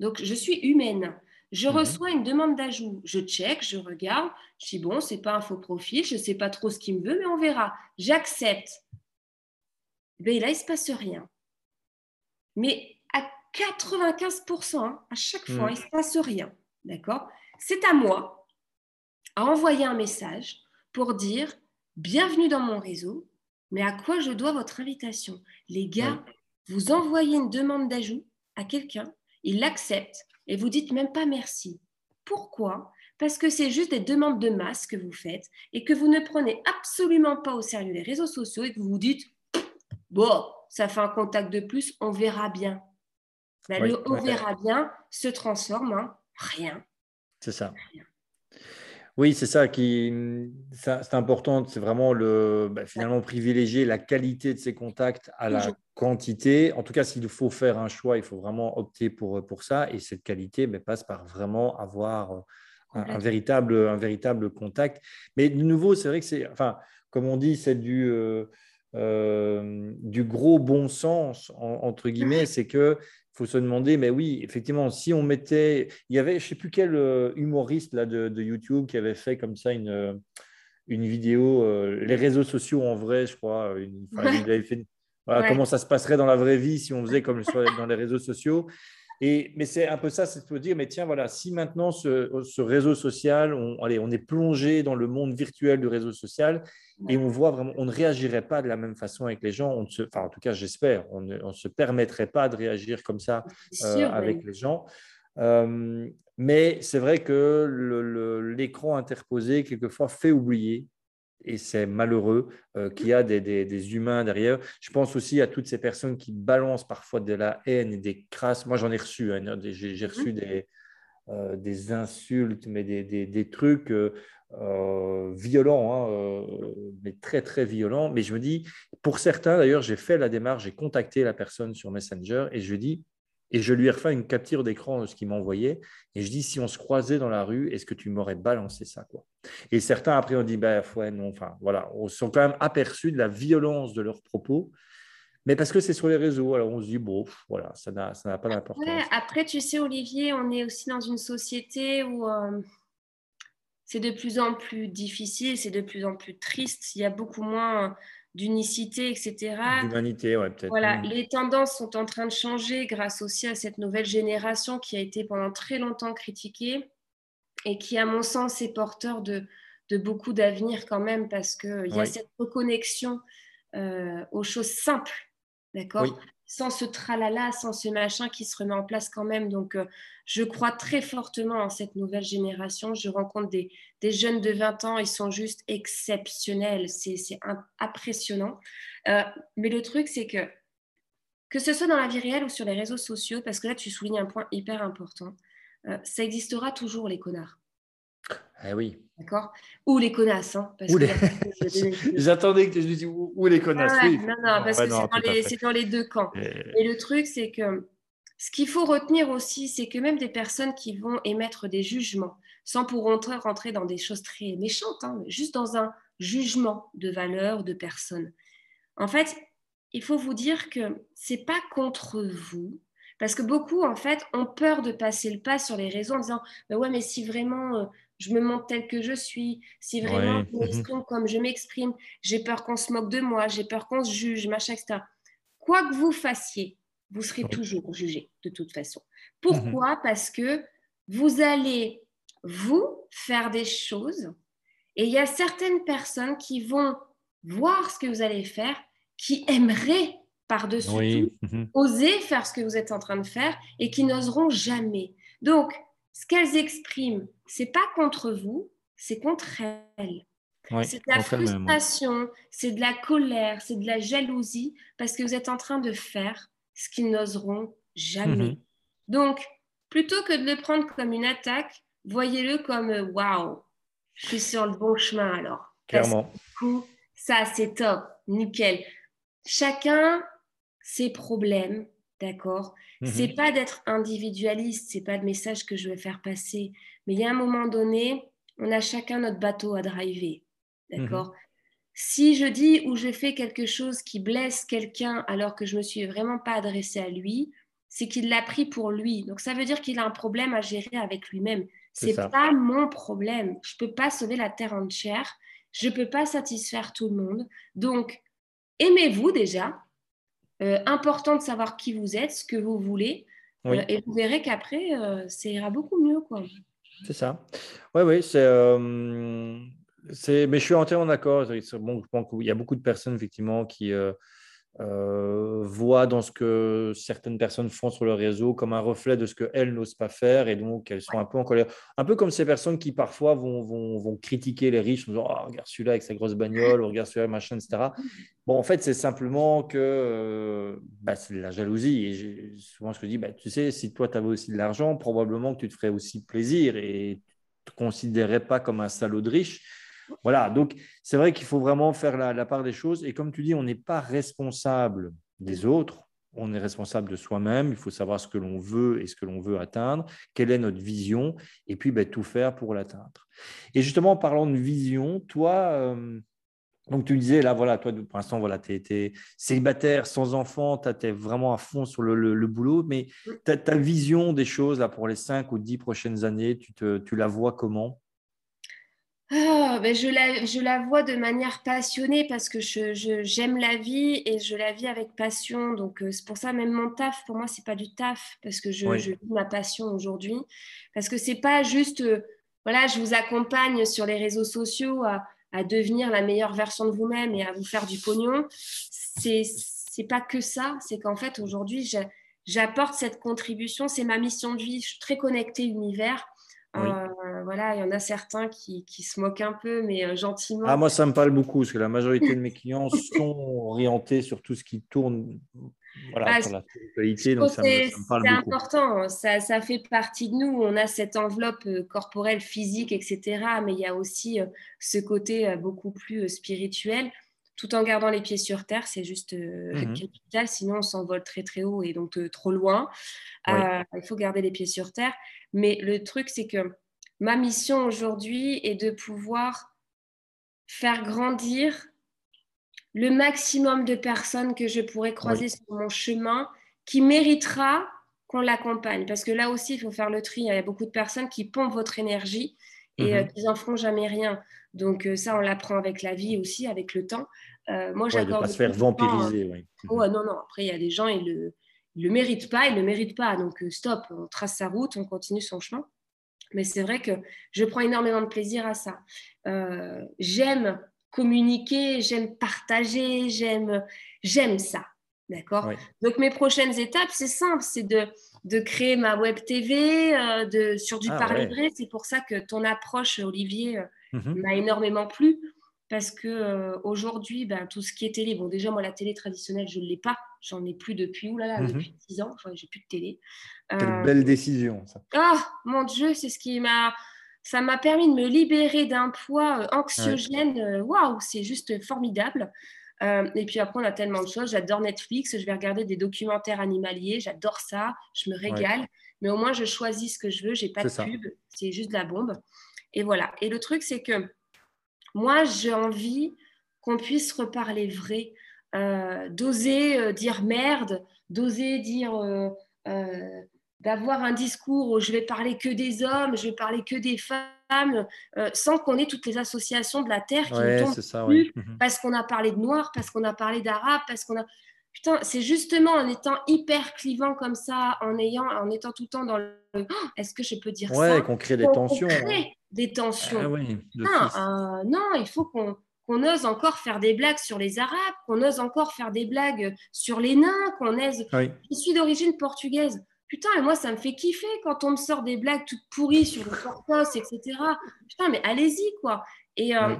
Donc, je suis humaine. Je mhm. reçois une demande d'ajout. Je check, je regarde. Je dis, bon, ce n'est pas un faux profil. Je ne sais pas trop ce qu'il me veut, mais on verra. J'accepte. Mais là, il ne se passe rien. Mais à 95%, hein, à chaque fois, mhm. il ne se passe rien. D'accord? C'est à moi à envoyer un message pour dire bienvenue dans mon réseau, mais à quoi je dois votre invitation? Les gars, vous envoyez une demande d'ajout à quelqu'un il l'accepte et vous dites même pas merci. Pourquoi? Parce que c'est juste des demandes de masse que vous faites et que vous ne prenez absolument pas au sérieux les réseaux sociaux et que vous vous dites bon, ça fait un contact de plus, on verra bien. Ben, le on verra bien se transforme en rien. C'est ça. Oui, c'est ça qui c'est important. C'est vraiment le bah, finalement privilégier la qualité de ses contacts à la quantité. En tout cas, s'il faut faire un choix, il faut vraiment opter pour, pour ça. Et cette qualité mais, passe par vraiment avoir euh, un, véritable, un véritable contact. Mais de nouveau, c'est vrai que c'est, enfin, comme on dit, c'est du, euh, euh, du gros bon sens, entre guillemets. C'est que faut se demander, mais oui, effectivement, si on mettait. Il y avait, je ne sais plus quel euh, humoriste là, de, YouTube qui avait fait comme ça une, euh, une vidéo, euh, les réseaux sociaux en vrai, je crois. Une, il avait fait, Comment ça se passerait dans la vraie vie si on faisait comme dans les réseaux sociaux. Et, mais c'est un peu ça, c'est de dire, mais tiens, voilà, si maintenant ce, ce réseau social, on, allez, on est plongé dans le monde virtuel du réseau social et on voit vraiment, on ne réagirait pas de la même façon avec les gens, on se, enfin, en tout cas, j'espère, on ne se permettrait pas de réagir comme ça euh, avec les gens. Euh, mais c'est vrai que l'écran interposé, quelquefois, fait oublier et c'est malheureux euh, qu'il y a des, humains derrière. Je pense aussi à toutes ces personnes qui balancent parfois de la haine et des crasses. Moi, j'en ai reçu. Hein, j'ai reçu des, euh, des insultes, mais des, trucs euh, violents, hein, mais très, très violents. Mais je me dis, pour certains, d'ailleurs, j'ai fait la démarche, j'ai contacté la personne sur Messenger et je dis, et je lui ai refait une capture d'écran de ce qu'il m'a envoyé. Et je dis, si on se croisait dans la rue, est-ce que tu m'aurais balancé ça quoi? Et certains, après, ont dit, ben, ouais, non, enfin, voilà, on s'est quand même aperçus de la violence de leurs propos. Mais parce que c'est sur les réseaux, alors on se dit, bon, voilà, ça n'a pas d'importance. après, tu sais, Olivier, on est aussi dans une société où euh, c'est de plus en plus difficile, c'est de plus en plus triste. Il y a beaucoup moins d'unicité, etc. D'humanité, ouais, peut-être. Voilà, mm. les tendances sont en train de changer grâce aussi à cette nouvelle génération qui a été pendant très longtemps critiquée et qui, à mon sens, est porteur de, de beaucoup d'avenir quand même parce qu'il y a cette reconnexion euh, aux choses simples, d'accord? Sans ce tralala, sans ce machin qui se remet en place quand même. Donc, euh, je crois très fortement en cette nouvelle génération. Je rencontre des, jeunes de 20 ans, ils sont juste exceptionnels. C'est impressionnant. Euh, mais le truc, c'est que, que ce soit dans la vie réelle ou sur les réseaux sociaux, parce que là, tu soulignes un point hyper important, euh, ça existera toujours, les connards. Eh oui. D'accord? Ou les connasses. Hein, J'attendais que tu dises ou, les connasses. oui. Non, non, parce que c'est dans, les deux camps. Et, le truc, c'est que ce qu'il faut retenir aussi, c'est que même des personnes qui vont émettre des jugements, sans pour autant rentrer dans des choses très méchantes, hein, juste dans un jugement de valeur de personne. En fait, il faut vous dire que c'est pas contre vous, parce que beaucoup, en fait, ont peur de passer le pas sur les réseaux en disant bah Ouais, mais si vraiment euh, je me montre tel que je suis, si vraiment je m'exprime comme je m'exprime, j'ai peur qu'on se moque de moi, j'ai peur qu'on se juge, machin, etc. Quoi que vous fassiez, vous serez toujours jugé de toute façon. Pourquoi? Parce que vous allez, vous, faire des choses et il y a certaines personnes qui vont voir ce que vous allez faire, qui aimeraient par-dessus tout, oser faire ce que vous êtes en train de faire et qui n'oseront jamais. Donc, ce qu'elles expriment, c'est pas contre vous, c'est contre elles. c'est de la frustration, c'est de la colère, c'est de la jalousie parce que vous êtes en train de faire ce qu'ils n'oseront jamais. Mhm. Donc, plutôt que de le prendre comme une attaque, voyez-le comme euh, waouh, je suis sur le bon chemin alors. Clairement. coup, ça c'est top, nickel. Chacun ses problèmes, D'accord? Ce C'est pas d'être individualiste, c'est pas le message que je veux faire passer. Mais il y a un moment donné, on a chacun notre bateau à driver. D'accord? Mhm. Si je dis ou je fais quelque chose qui blesse quelqu'un alors que je me suis vraiment pas adressée à lui, c'est qu'il l'a pris pour lui. Donc ça veut dire qu'il a un problème à gérer avec lui-même. C'est pas mon problème. Je peux pas sauver la terre entière. Je peux pas satisfaire tout le monde. Donc aimez-vous déjà, euh, important de savoir qui vous êtes, ce que vous voulez. Euh, et vous verrez qu'après, euh, ça ira beaucoup mieux. Quoi. C'est ça. Oui, oui, c'est. mais je suis entièrement d'accord. Bon, je pense qu'il y a beaucoup de personnes, effectivement, qui, euh, voient dans ce que certaines personnes font sur le réseau comme un reflet de ce qu'elles n'osent pas faire et donc elles sont un peu en colère. Un peu comme ces personnes qui parfois vont, vont, vont critiquer les riches en disant oh, Regarde celui-là avec sa grosse bagnole, regarde celui-là, machin, etc. Bon, en fait, c'est simplement que euh, bah, c'est de la jalousie. Et souvent, je me dis bah, Tu sais, si toi, tu avais aussi de l'argent, probablement que tu te ferais aussi plaisir et tu ne te considérais pas comme un salaud de riche. Voilà, donc c'est vrai qu'il faut vraiment faire la, part des choses. Et comme tu dis, on n'est pas responsable des autres, on est responsable de soi-même. Il faut savoir ce que l'on veut et ce que l'on veut atteindre, quelle est notre vision, et puis ben, tout faire pour l'atteindre. Et justement, en parlant de vision, toi, euh, donc tu disais, là, voilà, toi, pour l'instant, voilà, tu étais célibataire, sans enfant, tu étais vraiment à fond sur le, boulot, mais ta, vision des choses là, pour les cinq ou dix prochaines années, tu, te, tu la vois comment? Ah, ben je, la, je la vois de manière passionnée parce que j'aime je, la vie et je la vis avec passion. Donc, euh, c'est pour ça, même mon taf, pour moi, c'est pas du taf parce que je, vis ma passion aujourd'hui. Parce que c'est pas juste, euh, voilà, je vous accompagne sur les réseaux sociaux à, à devenir la meilleure version de vous-même et à vous faire du pognon. C'est c'est pas que ça. C'est qu'en fait, aujourd'hui, j'apporte cette contribution. C'est ma mission de vie. Je suis très connectée univers. Euh, voilà, il y en a certains qui, qui se moquent un peu, mais gentiment. Ah, moi, ça me parle beaucoup, parce que la majorité de mes clients sont orientés sur tout ce qui tourne voilà, bah, la spiritualité. Donc ça me, C'est important, ça, ça, fait partie de nous. On a cette enveloppe corporelle, physique, etc. Mais il y a aussi ce côté beaucoup plus spirituel tout en gardant les pieds sur terre. C'est juste euh, mmh capital, sinon on s'envole très très haut et donc euh, trop loin. Euh, il faut garder les pieds sur terre. Mais le truc, c'est que ma mission aujourd'hui est de pouvoir faire grandir le maximum de personnes que je pourrais croiser sur mon chemin qui méritera qu'on l'accompagne. Parce que là aussi, il faut faire le tri. Il y a beaucoup de personnes qui pompent votre énergie et mmh qui n'en feront jamais rien. Donc ça, on l'apprend avec la vie aussi, avec le temps. Euh, moi, j'accorde. pas se faire vampiriser. oui. Oh, non, non. Après, il y a des gens, ils le, le méritent pas, ils le méritent pas. Donc, euh, stop, on trace sa route, on continue son chemin. Mais c'est vrai que je prends énormément de plaisir à ça. Euh, j'aime communiquer, j'aime partager, j'aime, j'aime ça. D'accord? Donc, mes prochaines étapes, c'est simple c'est de, de créer ma web TV euh, de, sur du ah, parler vrai. C'est pour ça que ton approche, Olivier, mmh m'a énormément plu parce que euh, aujourd'hui, ben, tout ce qui est télé, bon déjà moi la télé traditionnelle je ne l'ai pas, j'en ai plus depuis oulala là, mhm. depuis 10 ans, j'ai plus de télé. Quelle euh, belle décision ça. Ah mon Dieu, c'est ce qui m'a, ça m'a permis de me libérer d'un poids euh, anxiogène. Waouh, c'est juste formidable. et puis après on a tellement de choses. J'adore Netflix, je vais regarder des documentaires animaliers, j'adore ça, je me régale. Mais au moins je choisis ce que je veux, j'ai pas de pub, c'est juste de la bombe. Et voilà. Et le truc c'est que moi, j'ai envie qu'on puisse reparler vrai, euh, d'oser euh, dire merde, d'oser dire, euh, d'avoir un discours où je vais parler que des hommes, je vais parler que des femmes, sans qu'on ait toutes les associations de la terre qui nous tombent mhm. parce qu'on a parlé de noir, parce qu'on a parlé d'arabe, parce qu'on a Putain, c'est justement en étant hyper clivant comme ça, en ayant, en étant tout le temps dans le oh, est-ce que je peux dire ça Ouais, qu'on crée des tensions. Crée des tensions. Ah oui, non, euh, non, il faut qu'on qu'on ose encore faire des blagues sur les Arabes, qu'on ose encore faire des blagues sur les nains, qu'on ose. Je suis d'origine portugaise. Putain, et moi, ça me fait kiffer quand on me sort des blagues toutes pourries sur le portos, etc. Putain, mais allez-y, quoi. Et euh,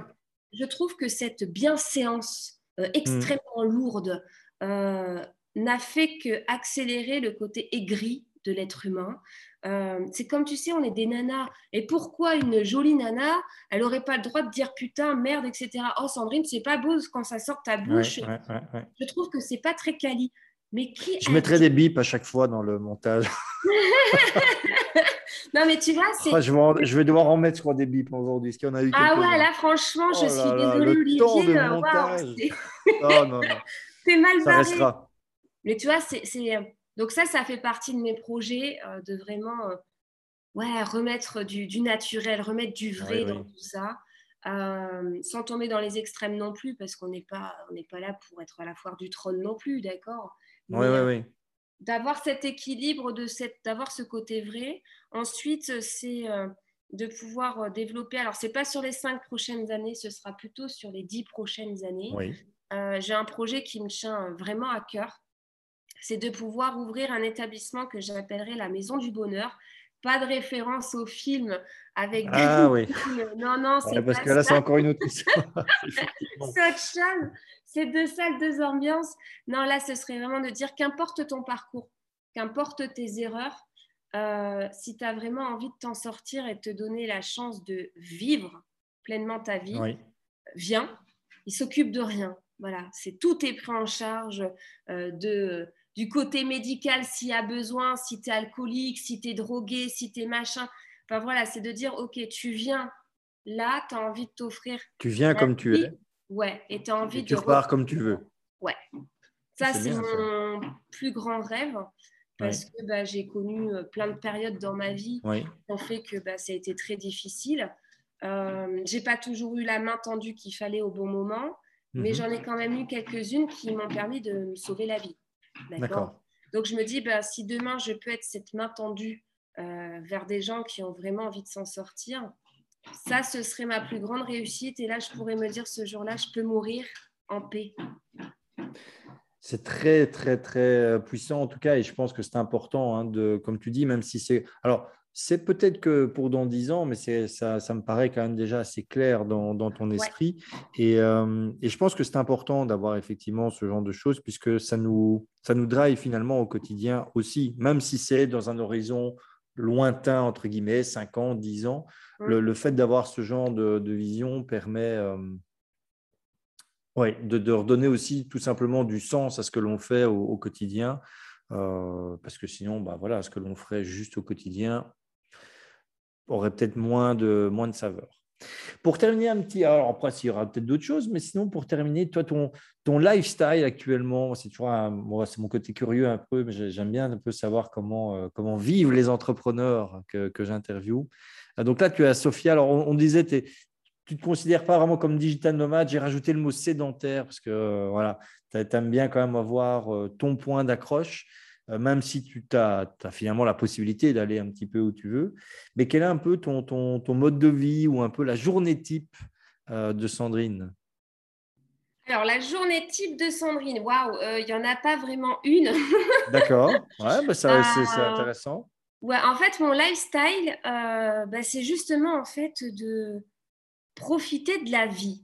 je trouve que cette bienséance euh, extrêmement lourde, euh, n'a fait que accélérer le côté aigri de l'être humain. Euh, c'est comme tu sais, on est des nanas. Et pourquoi une jolie nana, elle n'aurait pas le droit de dire putain, merde, etc. Oh Sandrine, c'est pas beau quand ça sort ta bouche. je trouve que c'est pas très quali. Mais qui je mettrai des bips à chaque fois dans le montage. non, mais tu vois, c'est. je, vais en mettre, je des bips aujourd'hui. Y en a eu Ah ouais, là, franchement, je oh suis désolée, Olivier. Oh, non, non. Mal barré. Mais tu vois, c'est, donc ça, ça fait partie de mes projets euh, de vraiment euh, ouais, remettre du, naturel, remettre du vrai dans tout ça, euh, sans tomber dans les extrêmes non plus, parce qu'on n'est pas, on n'est pas là pour être à la foire du trône non plus, d'accord? Oui, oui, oui. D'avoir cet équilibre, de cette, d'avoir ce côté vrai. Ensuite, c'est de pouvoir développer. Alors, c'est pas sur les cinq prochaines années, ce sera plutôt sur les dix prochaines années. Oui. Euh, j'ai un projet qui me tient vraiment à cœur. C'est de pouvoir ouvrir un établissement que j'appellerai la Maison du Bonheur. Pas de référence au film avec ah, oui. Non, non, c'est Parce que là, c'est encore une autre histoire. c'est autre chose. C'est deux salles, deux ambiances. Non, là, ce serait vraiment de dire qu'importe ton parcours, qu'importe tes erreurs, euh, si tu as vraiment envie de t'en sortir et de te donner la chance de vivre pleinement ta vie, viens. Il s'occupe de rien. Voilà, c'est tout est pris en charge euh, de, du côté médical s'il y a besoin, si tu es alcoolique, si tu es drogué, si tu es machin. Enfin voilà, c'est de dire, ok, tu viens là, tu as envie de t'offrir. Tu viens comme tu es. Ouais, et tu as envie et de. Tu comme tu veux. Ouais. Ça, c'est mon plus grand rêve parce que bah, j'ai connu euh, plein de périodes dans ma vie qui ont fait que bah, ça a été très difficile. Euh, j'ai pas toujours eu la main tendue qu'il fallait au bon moment mais mhm. j'en ai quand même eu quelques-unes qui m'ont permis de me sauver la vie. D'accord? Donc je me dis, bah, si demain je peux être cette main tendue euh, vers des gens qui ont vraiment envie de s'en sortir, ça, ce serait ma plus grande réussite. Et là, je pourrais me dire, ce jour-là, je peux mourir en paix. C'est très, très, très puissant en tout cas. Et je pense que c'est important, hein, de, comme tu dis, même si c'est... Alors, c'est peut-être que pour dans dix ans, mais ça, ça me paraît quand même déjà assez clair dans, ton esprit. Et, et, je pense que c'est important d'avoir effectivement ce genre de choses puisque ça nous, ça nous drive finalement au quotidien aussi, même si c'est dans un horizon lointain, entre guillemets, 5 ans, 10 ans. Mmh. Le, fait d'avoir ce genre de, vision permet ouais, de, de, redonner aussi tout simplement du sens à ce que l'on fait au, quotidien. parce que sinon, bah voilà, ce que l'on ferait juste au quotidien aurait peut-être moins de, moins de saveur. Pour terminer un petit, alors après, il y aura peut-être d'autres choses, mais sinon, pour terminer, toi, ton, ton lifestyle actuellement, c'est toujours moi, c'est mon côté curieux un peu, mais j'aime bien un peu savoir comment, euh, comment vivent les entrepreneurs que, que j'interviewe. Euh, donc là, tu es à Sofia. Alors, on, disait, tu ne te considères pas vraiment comme digital nomade. J'ai rajouté le mot sédentaire parce que euh, voilà, tu aimes bien quand même avoir ton point d'accroche. Euh, même si tu as, finalement la possibilité d'aller un petit peu où tu veux. Mais quel est un peu ton, ton, ton mode de vie ou un peu la journée type euh, de Sandrine? Alors, la journée type de Sandrine, waouh, euh, il n'y en a pas vraiment une. D'accord, ouais, bah, ça, c'est intéressant. Ouais, en fait, mon lifestyle, bah, c'est justement en fait de profiter de la vie,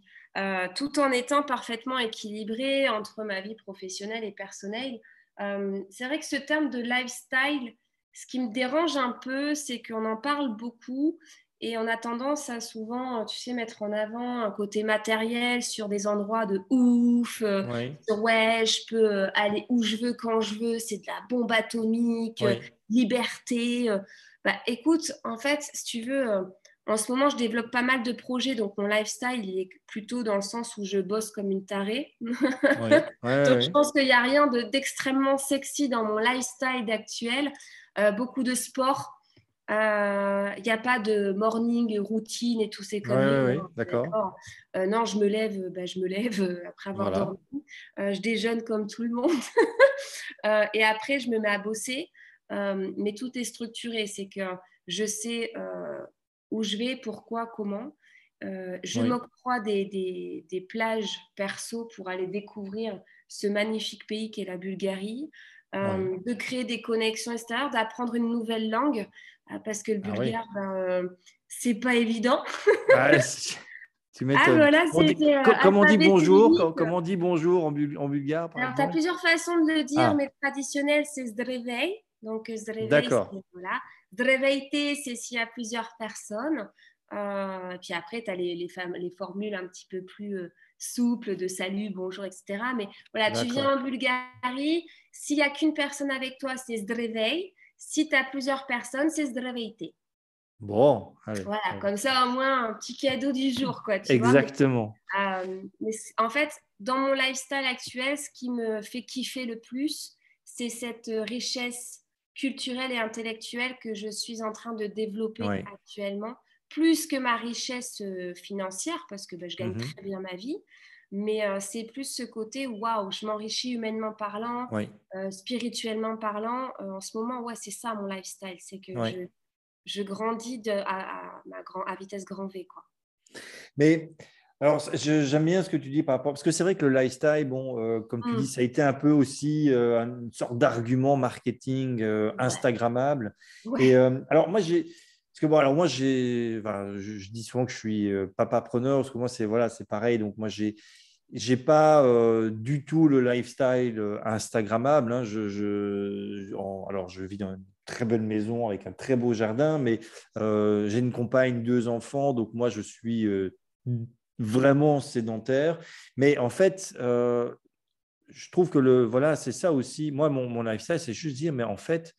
tout en étant parfaitement équilibré entre ma vie professionnelle et personnelle. Euh, c'est vrai que ce terme de lifestyle, ce qui me dérange un peu, c'est qu'on en parle beaucoup et on a tendance à souvent, tu sais, mettre en avant un côté matériel sur des endroits de ouf, euh, ouais, je peux euh, aller où je veux, quand je veux, c'est de la bombe atomique, liberté. Bah, écoute, en fait, si tu veux, en ce moment, je développe pas mal de projets, donc mon lifestyle il est plutôt dans le sens où je bosse comme une tarée. donc je pense qu'il n'y a rien d'extrêmement sexy dans mon lifestyle actuel. Euh, beaucoup de sport. Euh, il n'y a pas de morning routine et tout ces conneries. d'accord. Euh, non, je me lève, bah, je me lève après avoir dormi. je déjeune comme tout le monde. et après, je me mets à bosser. mais tout est structuré. C'est que je sais où je vais, pourquoi, comment. Euh, je m'octroie des, des, plages perso pour aller découvrir ce magnifique pays qu'est la Bulgarie, euh, de créer des connexions, etc., d'apprendre une nouvelle langue, euh, parce que le ah bulgare, ben, c'est pas évident. Ah, tu ah, voilà, on dit bonjour Comment on dit bonjour en, bulgare Alors, tu as plusieurs façons de le dire, ah. mais traditionnel, c'est zdrevej. Donc, zdrevej, voilà. Dreveité, c'est s'il y a plusieurs personnes. Euh, puis après, tu as les, les, formules un petit peu plus euh, souples de salut, bonjour, etc. Mais voilà, tu viens en Bulgarie, s'il n'y a qu'une personne avec toi, c'est zdrevej. Si tu as plusieurs personnes, c'est zdreveité. Bon, voilà, comme ça au moins un petit cadeau du jour, quoi. Exactement. Euh, mais en fait, dans mon lifestyle actuel, ce qui me fait kiffer le plus, c'est cette richesse culturelle et intellectuelle que je suis en train de développer actuellement, plus que ma richesse euh, financière, parce que bah, je gagne mhm. très bien ma vie. Mais euh, c'est plus ce côté, waouh, je m'enrichis humainement parlant, euh, spirituellement parlant. en ce moment, ouais, c'est ça mon lifestyle, c'est que je, je, grandis de, à, à, grand, à vitesse grand V. Quoi. Mais alors, j'aime bien ce que tu dis par rapport, parce que c'est vrai que le lifestyle, bon, euh, comme tu dis, mm. ça a été un peu aussi euh, une sorte d'argument marketing euh, Instagrammable. Et alors, moi, j'ai, parce que bon, alors moi, j'ai, je, dis souvent que je suis papa preneur, parce que moi, c'est voilà, c'est pareil. Donc, moi, j'ai, j'ai pas du tout le lifestyle Instagrammable. Hein. Je, je alors, je vis dans une très belle maison avec un très beau jardin, mais j'ai une compagne, deux enfants, donc moi, je suis vraiment sédentaire. Mais en fait, euh, je trouve que le voilà, c'est ça aussi. Moi, mon, mon lifestyle, c'est juste dire, mais en fait,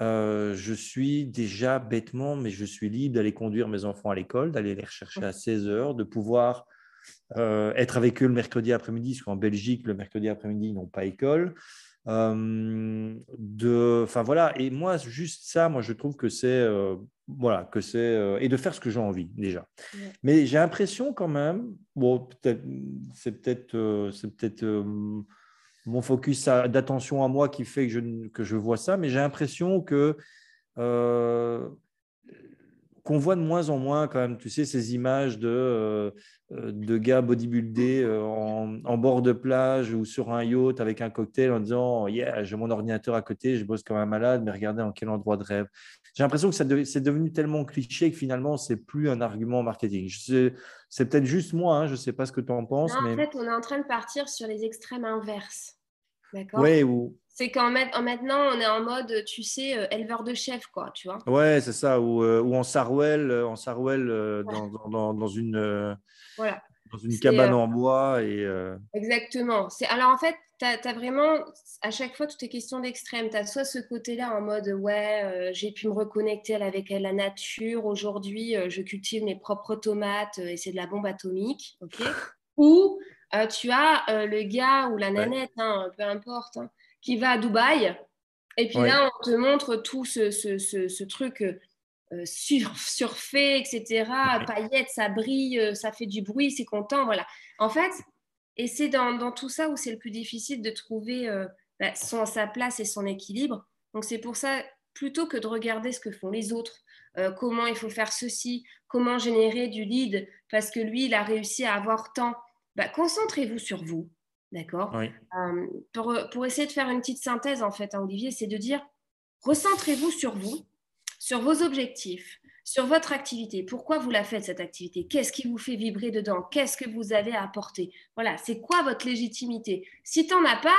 euh, je suis déjà bêtement, mais je suis libre d'aller conduire mes enfants à l'école, d'aller les rechercher à 16 heures, de pouvoir euh, être avec eux le mercredi après-midi, parce qu'en Belgique, le mercredi après-midi, ils n'ont pas école. De, enfin voilà, et moi, juste ça, moi, je trouve que c'est voilà, que c'est euh, et de faire ce que j'ai envie déjà. Mais j'ai l'impression quand même, bon, peut-être, c'est peut-être, euh, c'est peut-être euh, mon focus d'attention à moi qui fait que je, que je vois ça, mais j'ai l'impression que qu'on voit de moins en moins quand même, tu sais, ces images de, de gars bodybuildés en, en, bord de plage ou sur un yacht avec un cocktail en disant, yeah, j'ai mon ordinateur à côté, je bosse comme un malade, mais regardez en quel endroit de rêve. j'ai l'impression que c'est devenu tellement cliché que finalement, c'est plus un argument marketing. C'est peut-être juste moi, hein, je ne sais pas ce que tu en penses. En fait, on est en train de partir sur les extrêmes inverses. D'accord? Oui, ou... C'est qu'en maintenant, on est en mode, tu sais, euh, éleveur de chef, quoi, tu vois. Ouais, c'est ça. Ou, euh, ou en Sarwell, en Sarwell euh, dans, dans, dans, une, voilà. dans une cabane en bois. Et, Exactement. Alors, en fait, tu as, vraiment, à chaque fois, toutes les questions d'extrême. Tu as soit ce côté-là en mode, ouais, j'ai pu me reconnecter avec la nature. Aujourd'hui, je cultive mes propres tomates et c'est de la bombe atomique. ok? Ou tu as le gars ou la nanette, hein, peu importe, hein, qui va à Dubaï. Et puis là, on te montre tout ce, ce, ce, truc euh, sur, surfait, etc. Paillettes, ça brille, euh, ça fait du bruit, c'est content. Voilà. En fait, et c'est dans, dans, tout ça où c'est le plus difficile de trouver euh, bah, son, sa place et son équilibre. Donc c'est pour ça, plutôt que de regarder ce que font les autres, comment il faut faire ceci, comment générer du lead, parce que lui, il a réussi à avoir tant, bah, concentrez-vous sur vous. D'accord euh, pour, pour, essayer de faire une petite synthèse, en fait, hein, Olivier, c'est de dire recentrez-vous sur vous, sur vos objectifs, sur votre activité. Pourquoi vous la faites, cette activité? Qu'est-ce qui vous fait vibrer dedans? Qu'est-ce que vous avez à apporter? Voilà, c'est quoi votre légitimité? Si tu n'en as pas,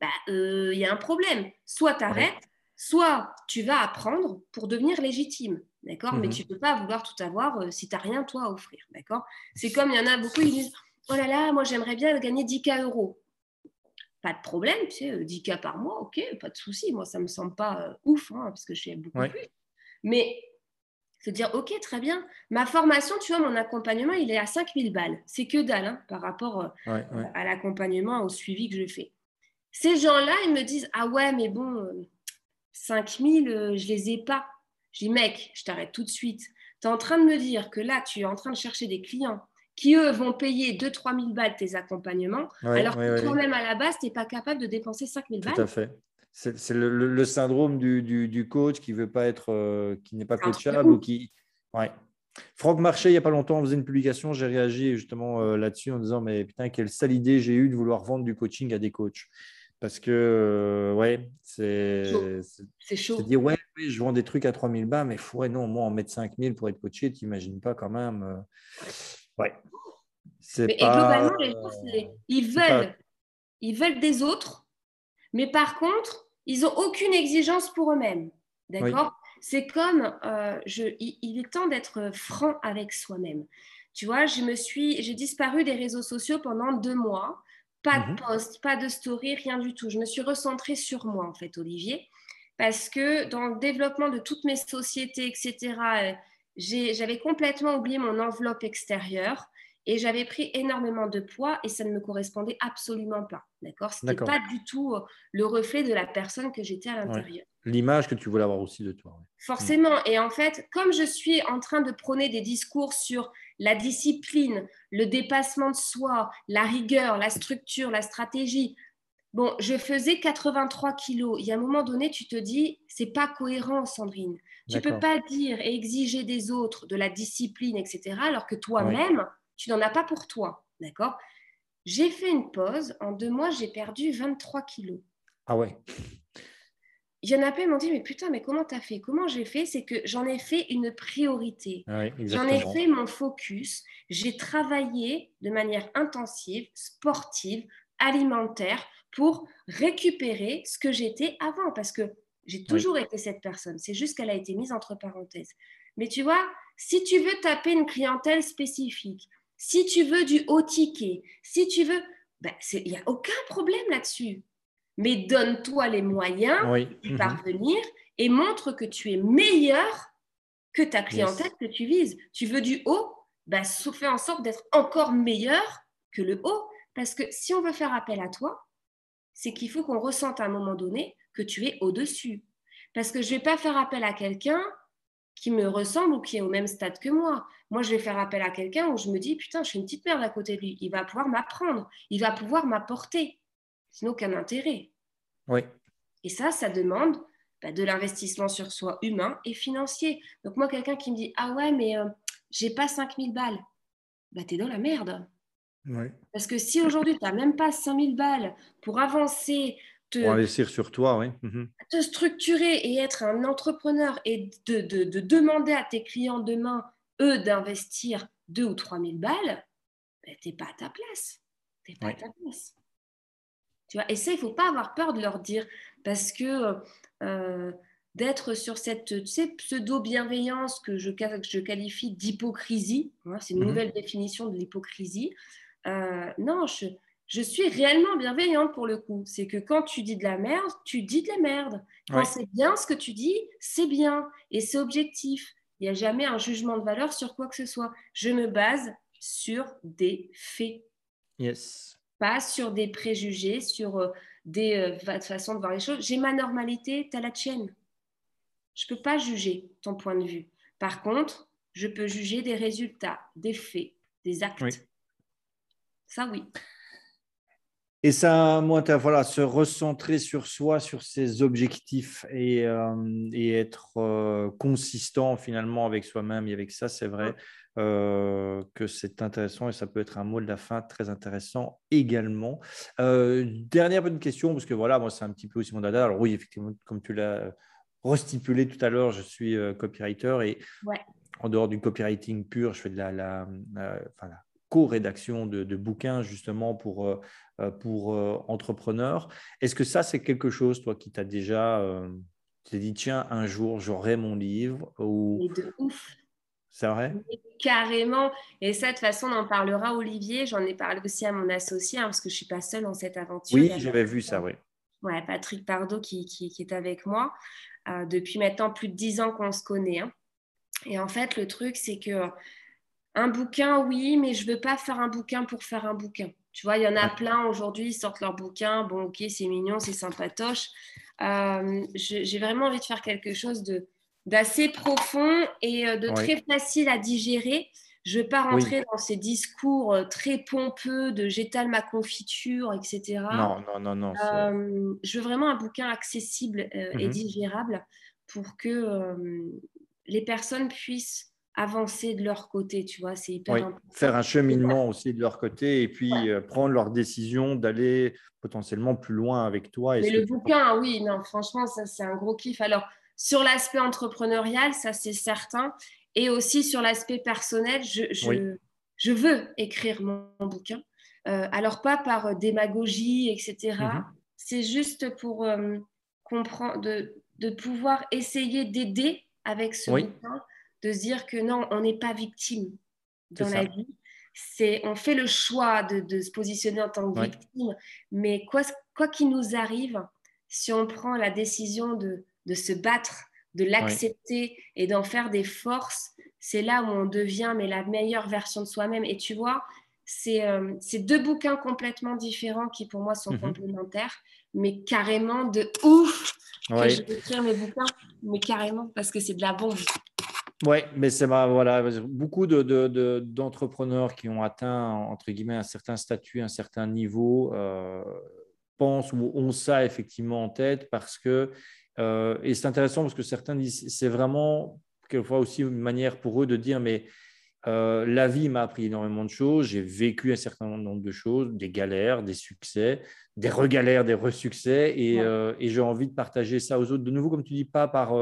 il bah, euh, y a un problème. Soit tu arrêtes, soit tu vas apprendre pour devenir légitime. D'accord? Mais mhm. tu ne peux pas vouloir tout avoir euh, si tu n'as rien, toi, à offrir. D'accord? C'est comme il y en a beaucoup, ils disent oh là là, moi j'aimerais bien gagner 10K euros. Pas de problème, tu sais, 10K euh, par mois, ok, pas de souci. Moi, ça ne me semble pas euh, ouf, hein, parce que je fais beaucoup plus. Mais se dire, ok, très bien. Ma formation, tu vois, mon accompagnement, il est à 5000 balles. C'est que dalle hein, par rapport euh, à l'accompagnement, au suivi que je fais. Ces gens-là, ils me disent, ah ouais, mais bon, 5000, je les ai pas. Je dis, mec, je t'arrête tout de suite. Tu es en train de me dire que là, tu es en train de chercher des clients qui, eux, vont payer 2-3 000 balles tes accompagnements, alors que toi-même, à la base, tu n'es pas capable de dépenser 5 000 balles. Tout à fait. C'est le, syndrome du, coach qui veut pas être, euh, qui n'est pas coachable ou qui. Ouais. Franck Marché, il n'y a pas longtemps, on faisait une publication, j'ai réagi justement euh, là-dessus en disant Mais putain, quelle sale idée j'ai eu de vouloir vendre du coaching à des coachs. Parce que, euh, ouais, c'est. C'est chaud. dire, ouais, je vends des trucs à 3000 balles, mais ouais, non, moi, en mettre 5000 pour être coaché, tu n'imagines pas quand même. Ouais. Et globalement, les gens, ils veulent, ils veulent des autres, mais par contre, ils n'ont aucune exigence pour eux-mêmes. D'accord? C'est comme, euh, je, il, est temps d'être franc avec soi-même. Tu vois, je me suis, j'ai disparu des réseaux sociaux pendant deux mois. Pas de mhm. post, pas de story, rien du tout. Je me suis recentrée sur moi, en fait, Olivier, parce que dans le développement de toutes mes sociétés, etc., j'avais complètement oublié mon enveloppe extérieure et j'avais pris énormément de poids et ça ne me correspondait absolument pas. D'accord? Ce n'était pas du tout euh, le reflet de la personne que j'étais à l'intérieur. L'image que tu voulais avoir aussi de toi. Forcément. Et en fait, comme je suis en train de prôner des discours sur la discipline, le dépassement de soi, la rigueur, la structure, la stratégie, Bon, je faisais 83 kilos. Il y a un moment donné, tu te dis, c'est pas cohérent, Sandrine. Tu peux pas dire et exiger des autres de la discipline, etc., alors que toi-même, tu n'en as pas pour toi. D'accord? J'ai fait une pause. En deux mois, j'ai perdu 23 kilos. Ah ouais il y en a plein qui m'ont dit, mais putain, mais comment tu as fait? Comment j'ai fait? C'est que j'en ai fait une priorité. j'en ai fait mon focus. J'ai travaillé de manière intensive, sportive, alimentaire pour récupérer ce que j'étais avant, parce que j'ai toujours été cette personne. C'est juste qu'elle a été mise entre parenthèses. Mais tu vois, si tu veux taper une clientèle spécifique, si tu veux du haut ticket, si tu veux, ben, il n'y a aucun problème là-dessus. Mais donne-toi les moyens d'y mhm. parvenir et montre que tu es meilleur que ta clientèle que tu vises. Tu veux du haut, ben, fais en sorte d'être encore meilleur que le haut. Parce que si on veut faire appel à toi, c'est qu'il faut qu'on ressente à un moment donné que tu es au-dessus. Parce que je ne vais pas faire appel à quelqu'un qui me ressemble ou qui est au même stade que moi. Moi, je vais faire appel à quelqu'un où je me dis, putain, je suis une petite merde à côté de lui. Il va pouvoir m'apprendre, il va pouvoir m'apporter. Sinon, aucun intérêt. Oui. Et ça, ça demande bah, de l'investissement sur soi humain et financier. Donc, moi, quelqu'un qui me dit, ah ouais, mais euh, j'ai pas 5000 balles, bah, es dans la merde. Parce que si aujourd'hui, tu n'as même pas 5000 balles pour avancer te, pour investir sur toi, oui. Mhm. te structurer et être un entrepreneur et de, de, demander à tes clients demain, eux, d'investir 2 ou 3 000 balles, ben, tu n'es pas à ta place. Tu pas à ta place. Tu vois et ça, il ne faut pas avoir peur de leur dire parce que euh, d'être sur cette pseudo-bienveillance que je, je qualifie d'hypocrisie, hein, c'est une mhm. nouvelle définition de l'hypocrisie. Euh, non, je, je suis réellement bienveillante pour le coup. C'est que quand tu dis de la merde, tu dis de la merde. Quand c'est bien ce que tu dis, c'est bien et c'est objectif. Il n'y a jamais un jugement de valeur sur quoi que ce soit. Je me base sur des faits. Yes. Pas sur des préjugés, sur euh, des euh, façons de voir les choses. J'ai ma normalité, tu as la tienne. Je ne peux pas juger ton point de vue. Par contre, je peux juger des résultats, des faits, des actes. Ça, oui. Et ça, moi, voilà, se recentrer sur soi, sur ses objectifs et, euh, et être euh, consistant finalement avec soi-même et avec ça, c'est vrai euh, que c'est intéressant et ça peut être un mot de la fin très intéressant également. dernière bonne question, parce que voilà, moi, c'est un petit peu aussi mon dada. Alors oui, effectivement, comme tu l'as restipulé tout à l'heure, je suis copywriter et en dehors du copywriting pur, je fais de la, la, la co-rédaction de, de, bouquins justement pour euh, pour euh, entrepreneurs. Est-ce que ça, c'est quelque chose, toi, qui t'a déjà euh, dit, tiens, un jour, j'aurai mon livre ou... de ouf. C'est vrai? Carrément. Et ça, de toute façon, on en parlera, Olivier. J'en ai parlé aussi à mon associé, hein, parce que je ne suis pas seule dans cette aventure. Oui, j'avais vu ça, oui. Ouais, Patrick Pardo qui, qui, est avec moi. depuis maintenant plus de dix ans qu'on se connaît. Hein. Et en fait, le truc, c'est que un bouquin, oui, mais je ne veux pas faire un bouquin pour faire un bouquin. Tu vois, il y en a plein aujourd'hui, ils sortent leur bouquin. Bon, ok, c'est mignon, c'est sympatoche. Euh, j'ai vraiment envie de faire quelque chose d'assez profond et euh, de très facile à digérer. Je ne veux pas rentrer dans ces discours euh, très pompeux de j'étale ma confiture, etc. Non, non, non, non. je veux vraiment un bouquin accessible et mhm. digérable pour que les personnes puissent avancer de leur côté, tu vois, c'est hyper important. Faire un cheminement aussi de leur côté et puis euh, prendre leur décision d'aller potentiellement plus loin avec toi. Mais le bouquin, oui, non, franchement, ça c'est un gros kiff. Alors, sur l'aspect entrepreneurial, ça c'est certain, et aussi sur l'aspect personnel, je, je, veux écrire mon, bouquin. Euh, alors, pas par euh, démagogie, etc. Mm-hmm. C'est juste pour comprendre, de, de pouvoir essayer d'aider avec ce bouquin de se dire que non, on n'est pas victime dans la vie. C'est, on fait le choix de, se positionner en tant que victime, mais quoi, quoi qu'il nous arrive, si on prend la décision de, se battre, de l'accepter et d'en faire des forces, c'est là où on devient mais la meilleure version de soi-même. Et tu vois, c'est, euh, deux bouquins complètement différents qui pour moi sont mhm. complémentaires, mais carrément de ouf que je vais écrire mes bouquins, mais carrément parce que c'est de la bombe. Oui, mais c'est voilà, beaucoup d'entrepreneurs de, qui ont atteint, entre guillemets, un certain statut, un certain niveau, euh, pensent ou ont ça effectivement en tête parce que, euh, et c'est intéressant parce que certains disent, c'est vraiment quelquefois aussi une manière pour eux de dire, mais euh, la vie m'a appris énormément de choses, j'ai vécu un certain nombre de choses, des galères, des succès, des regalères, des resuccès, et, et j'ai envie de partager ça aux autres. De nouveau, comme tu dis, pas par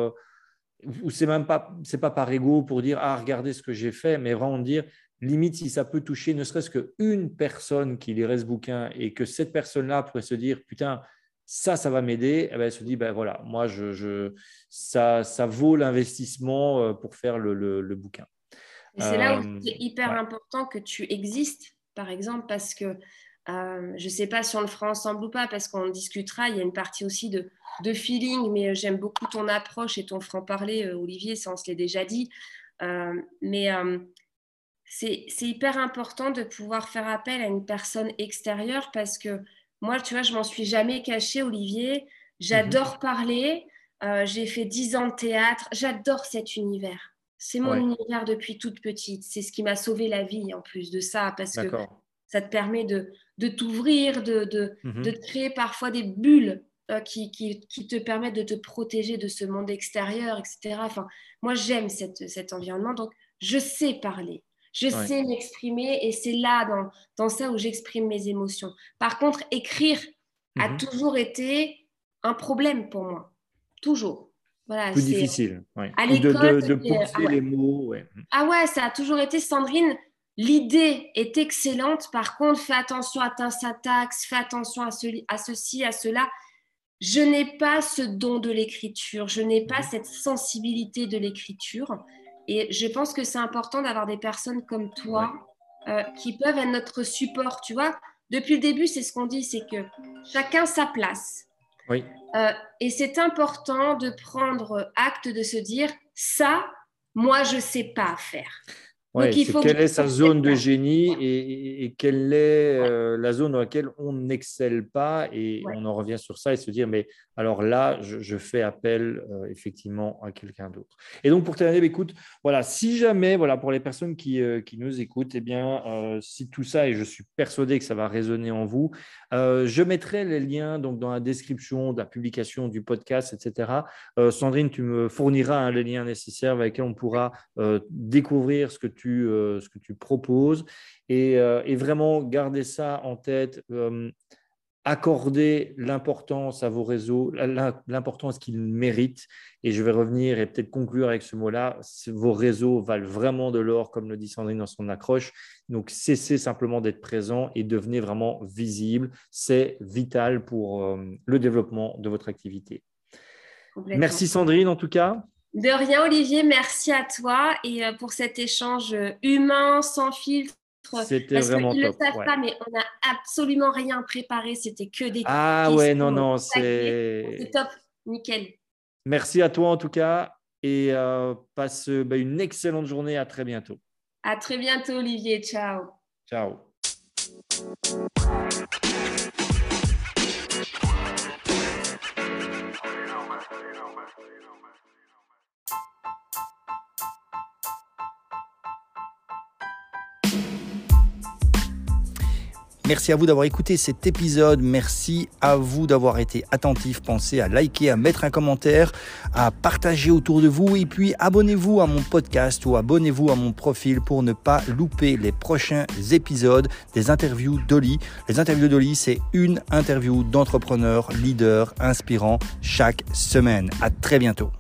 ou c'est même pas, c'est pas par ego pour dire ah regardez ce que j'ai fait, mais vraiment dire limite si ça peut toucher ne serait-ce qu'une personne qui lirait ce bouquin et que cette personne-là pourrait se dire putain ça ça va m'aider, eh ben, elle se dit ben voilà moi je, je ça ça vaut l'investissement euh, pour faire le, le, bouquin. c'est là où euh, c'est hyper important que tu existes par exemple parce que euh, je ne sais pas si on le fera ensemble ou pas parce qu'on discutera. Il y a une partie aussi de, de feeling, mais euh, j'aime beaucoup ton approche et ton franc-parler, euh, Olivier, ça on se l'est déjà dit. mais c'est hyper important de pouvoir faire appel à une personne extérieure parce que moi, tu vois, je m'en suis jamais cachée, Olivier. J'adore mhm. parler. J'ai fait dix ans de théâtre. J'adore cet univers. C'est mon univers depuis toute petite. C'est ce qui m'a sauvé la vie en plus de ça parce que ça te permet de, de t'ouvrir, de, de, mhm. de, créer parfois des bulles euh, qui, qui, qui, te permettent de te protéger de ce monde extérieur, etc. Enfin, moi, j'aime cette, cet environnement, donc je sais parler. Je sais m'exprimer et c'est là, dans, dans ça, où j'exprime mes émotions. Par contre, écrire a mhm. toujours été un problème pour moi. Toujours. Voilà, plus difficile. À l'école, de, de, de ah les mots. Ah ouais, ça a toujours été Sandrine. L'idée est excellente. Par contre, fais attention à ta syntaxe, fais attention à, à ceci, à cela. Je n'ai pas ce don de l'écriture, je n'ai pas mhm. cette sensibilité de l'écriture. Et je pense que c'est important d'avoir des personnes comme toi euh, qui peuvent être notre support. Tu vois, depuis le début, c'est ce qu'on dit, c'est que chacun sa place. Oui. Euh, et c'est important de prendre acte de se dire, ça, moi, je ne sais pas faire. Ouais, quelle est sa zone de génie et, quelle est euh, la zone dans laquelle on n'excelle pas et on en revient sur ça et se dire mais alors là je, fais appel euh, effectivement à quelqu'un d'autre. Et donc pour terminer, bah, écoute, voilà, si jamais voilà pour les personnes qui, euh, qui nous écoutent, eh bien si tout ça et je suis persuadé que ça va résonner en vous, je mettrai les liens donc dans la description de la publication du podcast, etc. Sandrine, tu me fourniras hein, les liens nécessaires avec lesquels on pourra découvrir ce que tu euh, ce que tu proposes et, euh, vraiment garder ça en tête. Euh, accorder l'importance à vos réseaux, l'importance qu'ils méritent. Et je vais revenir et peut-être conclure avec ce mot-là. Vos réseaux valent vraiment de l'or, comme le dit Sandrine dans son accroche. Donc, cessez simplement d'être présent et devenez vraiment visible. C'est vital pour le développement de votre activité. Merci Sandrine, en tout cas. De rien, Olivier. Merci à toi et euh, pour cet échange euh, humain, sans filtre. C'était vraiment top. le savent pas, mais on n'a absolument rien préparé. C'était que des Ah ouais, non, non, c'est... C'est top. Nickel. Merci à toi en tout cas et euh, passe bah, une excellente journée. À très bientôt. À très bientôt, Olivier. Ciao. Ciao. Merci à vous d'avoir écouté cet épisode. Merci à vous d'avoir été attentif. Pensez à liker, à mettre un commentaire, à partager autour de vous et puis abonnez-vous à mon podcast ou abonnez-vous à mon profil pour ne pas louper les prochains épisodes des interviews d'Oli. Les interviews d'Oli, c'est une interview d'entrepreneur, leader, inspirant chaque semaine. À très bientôt.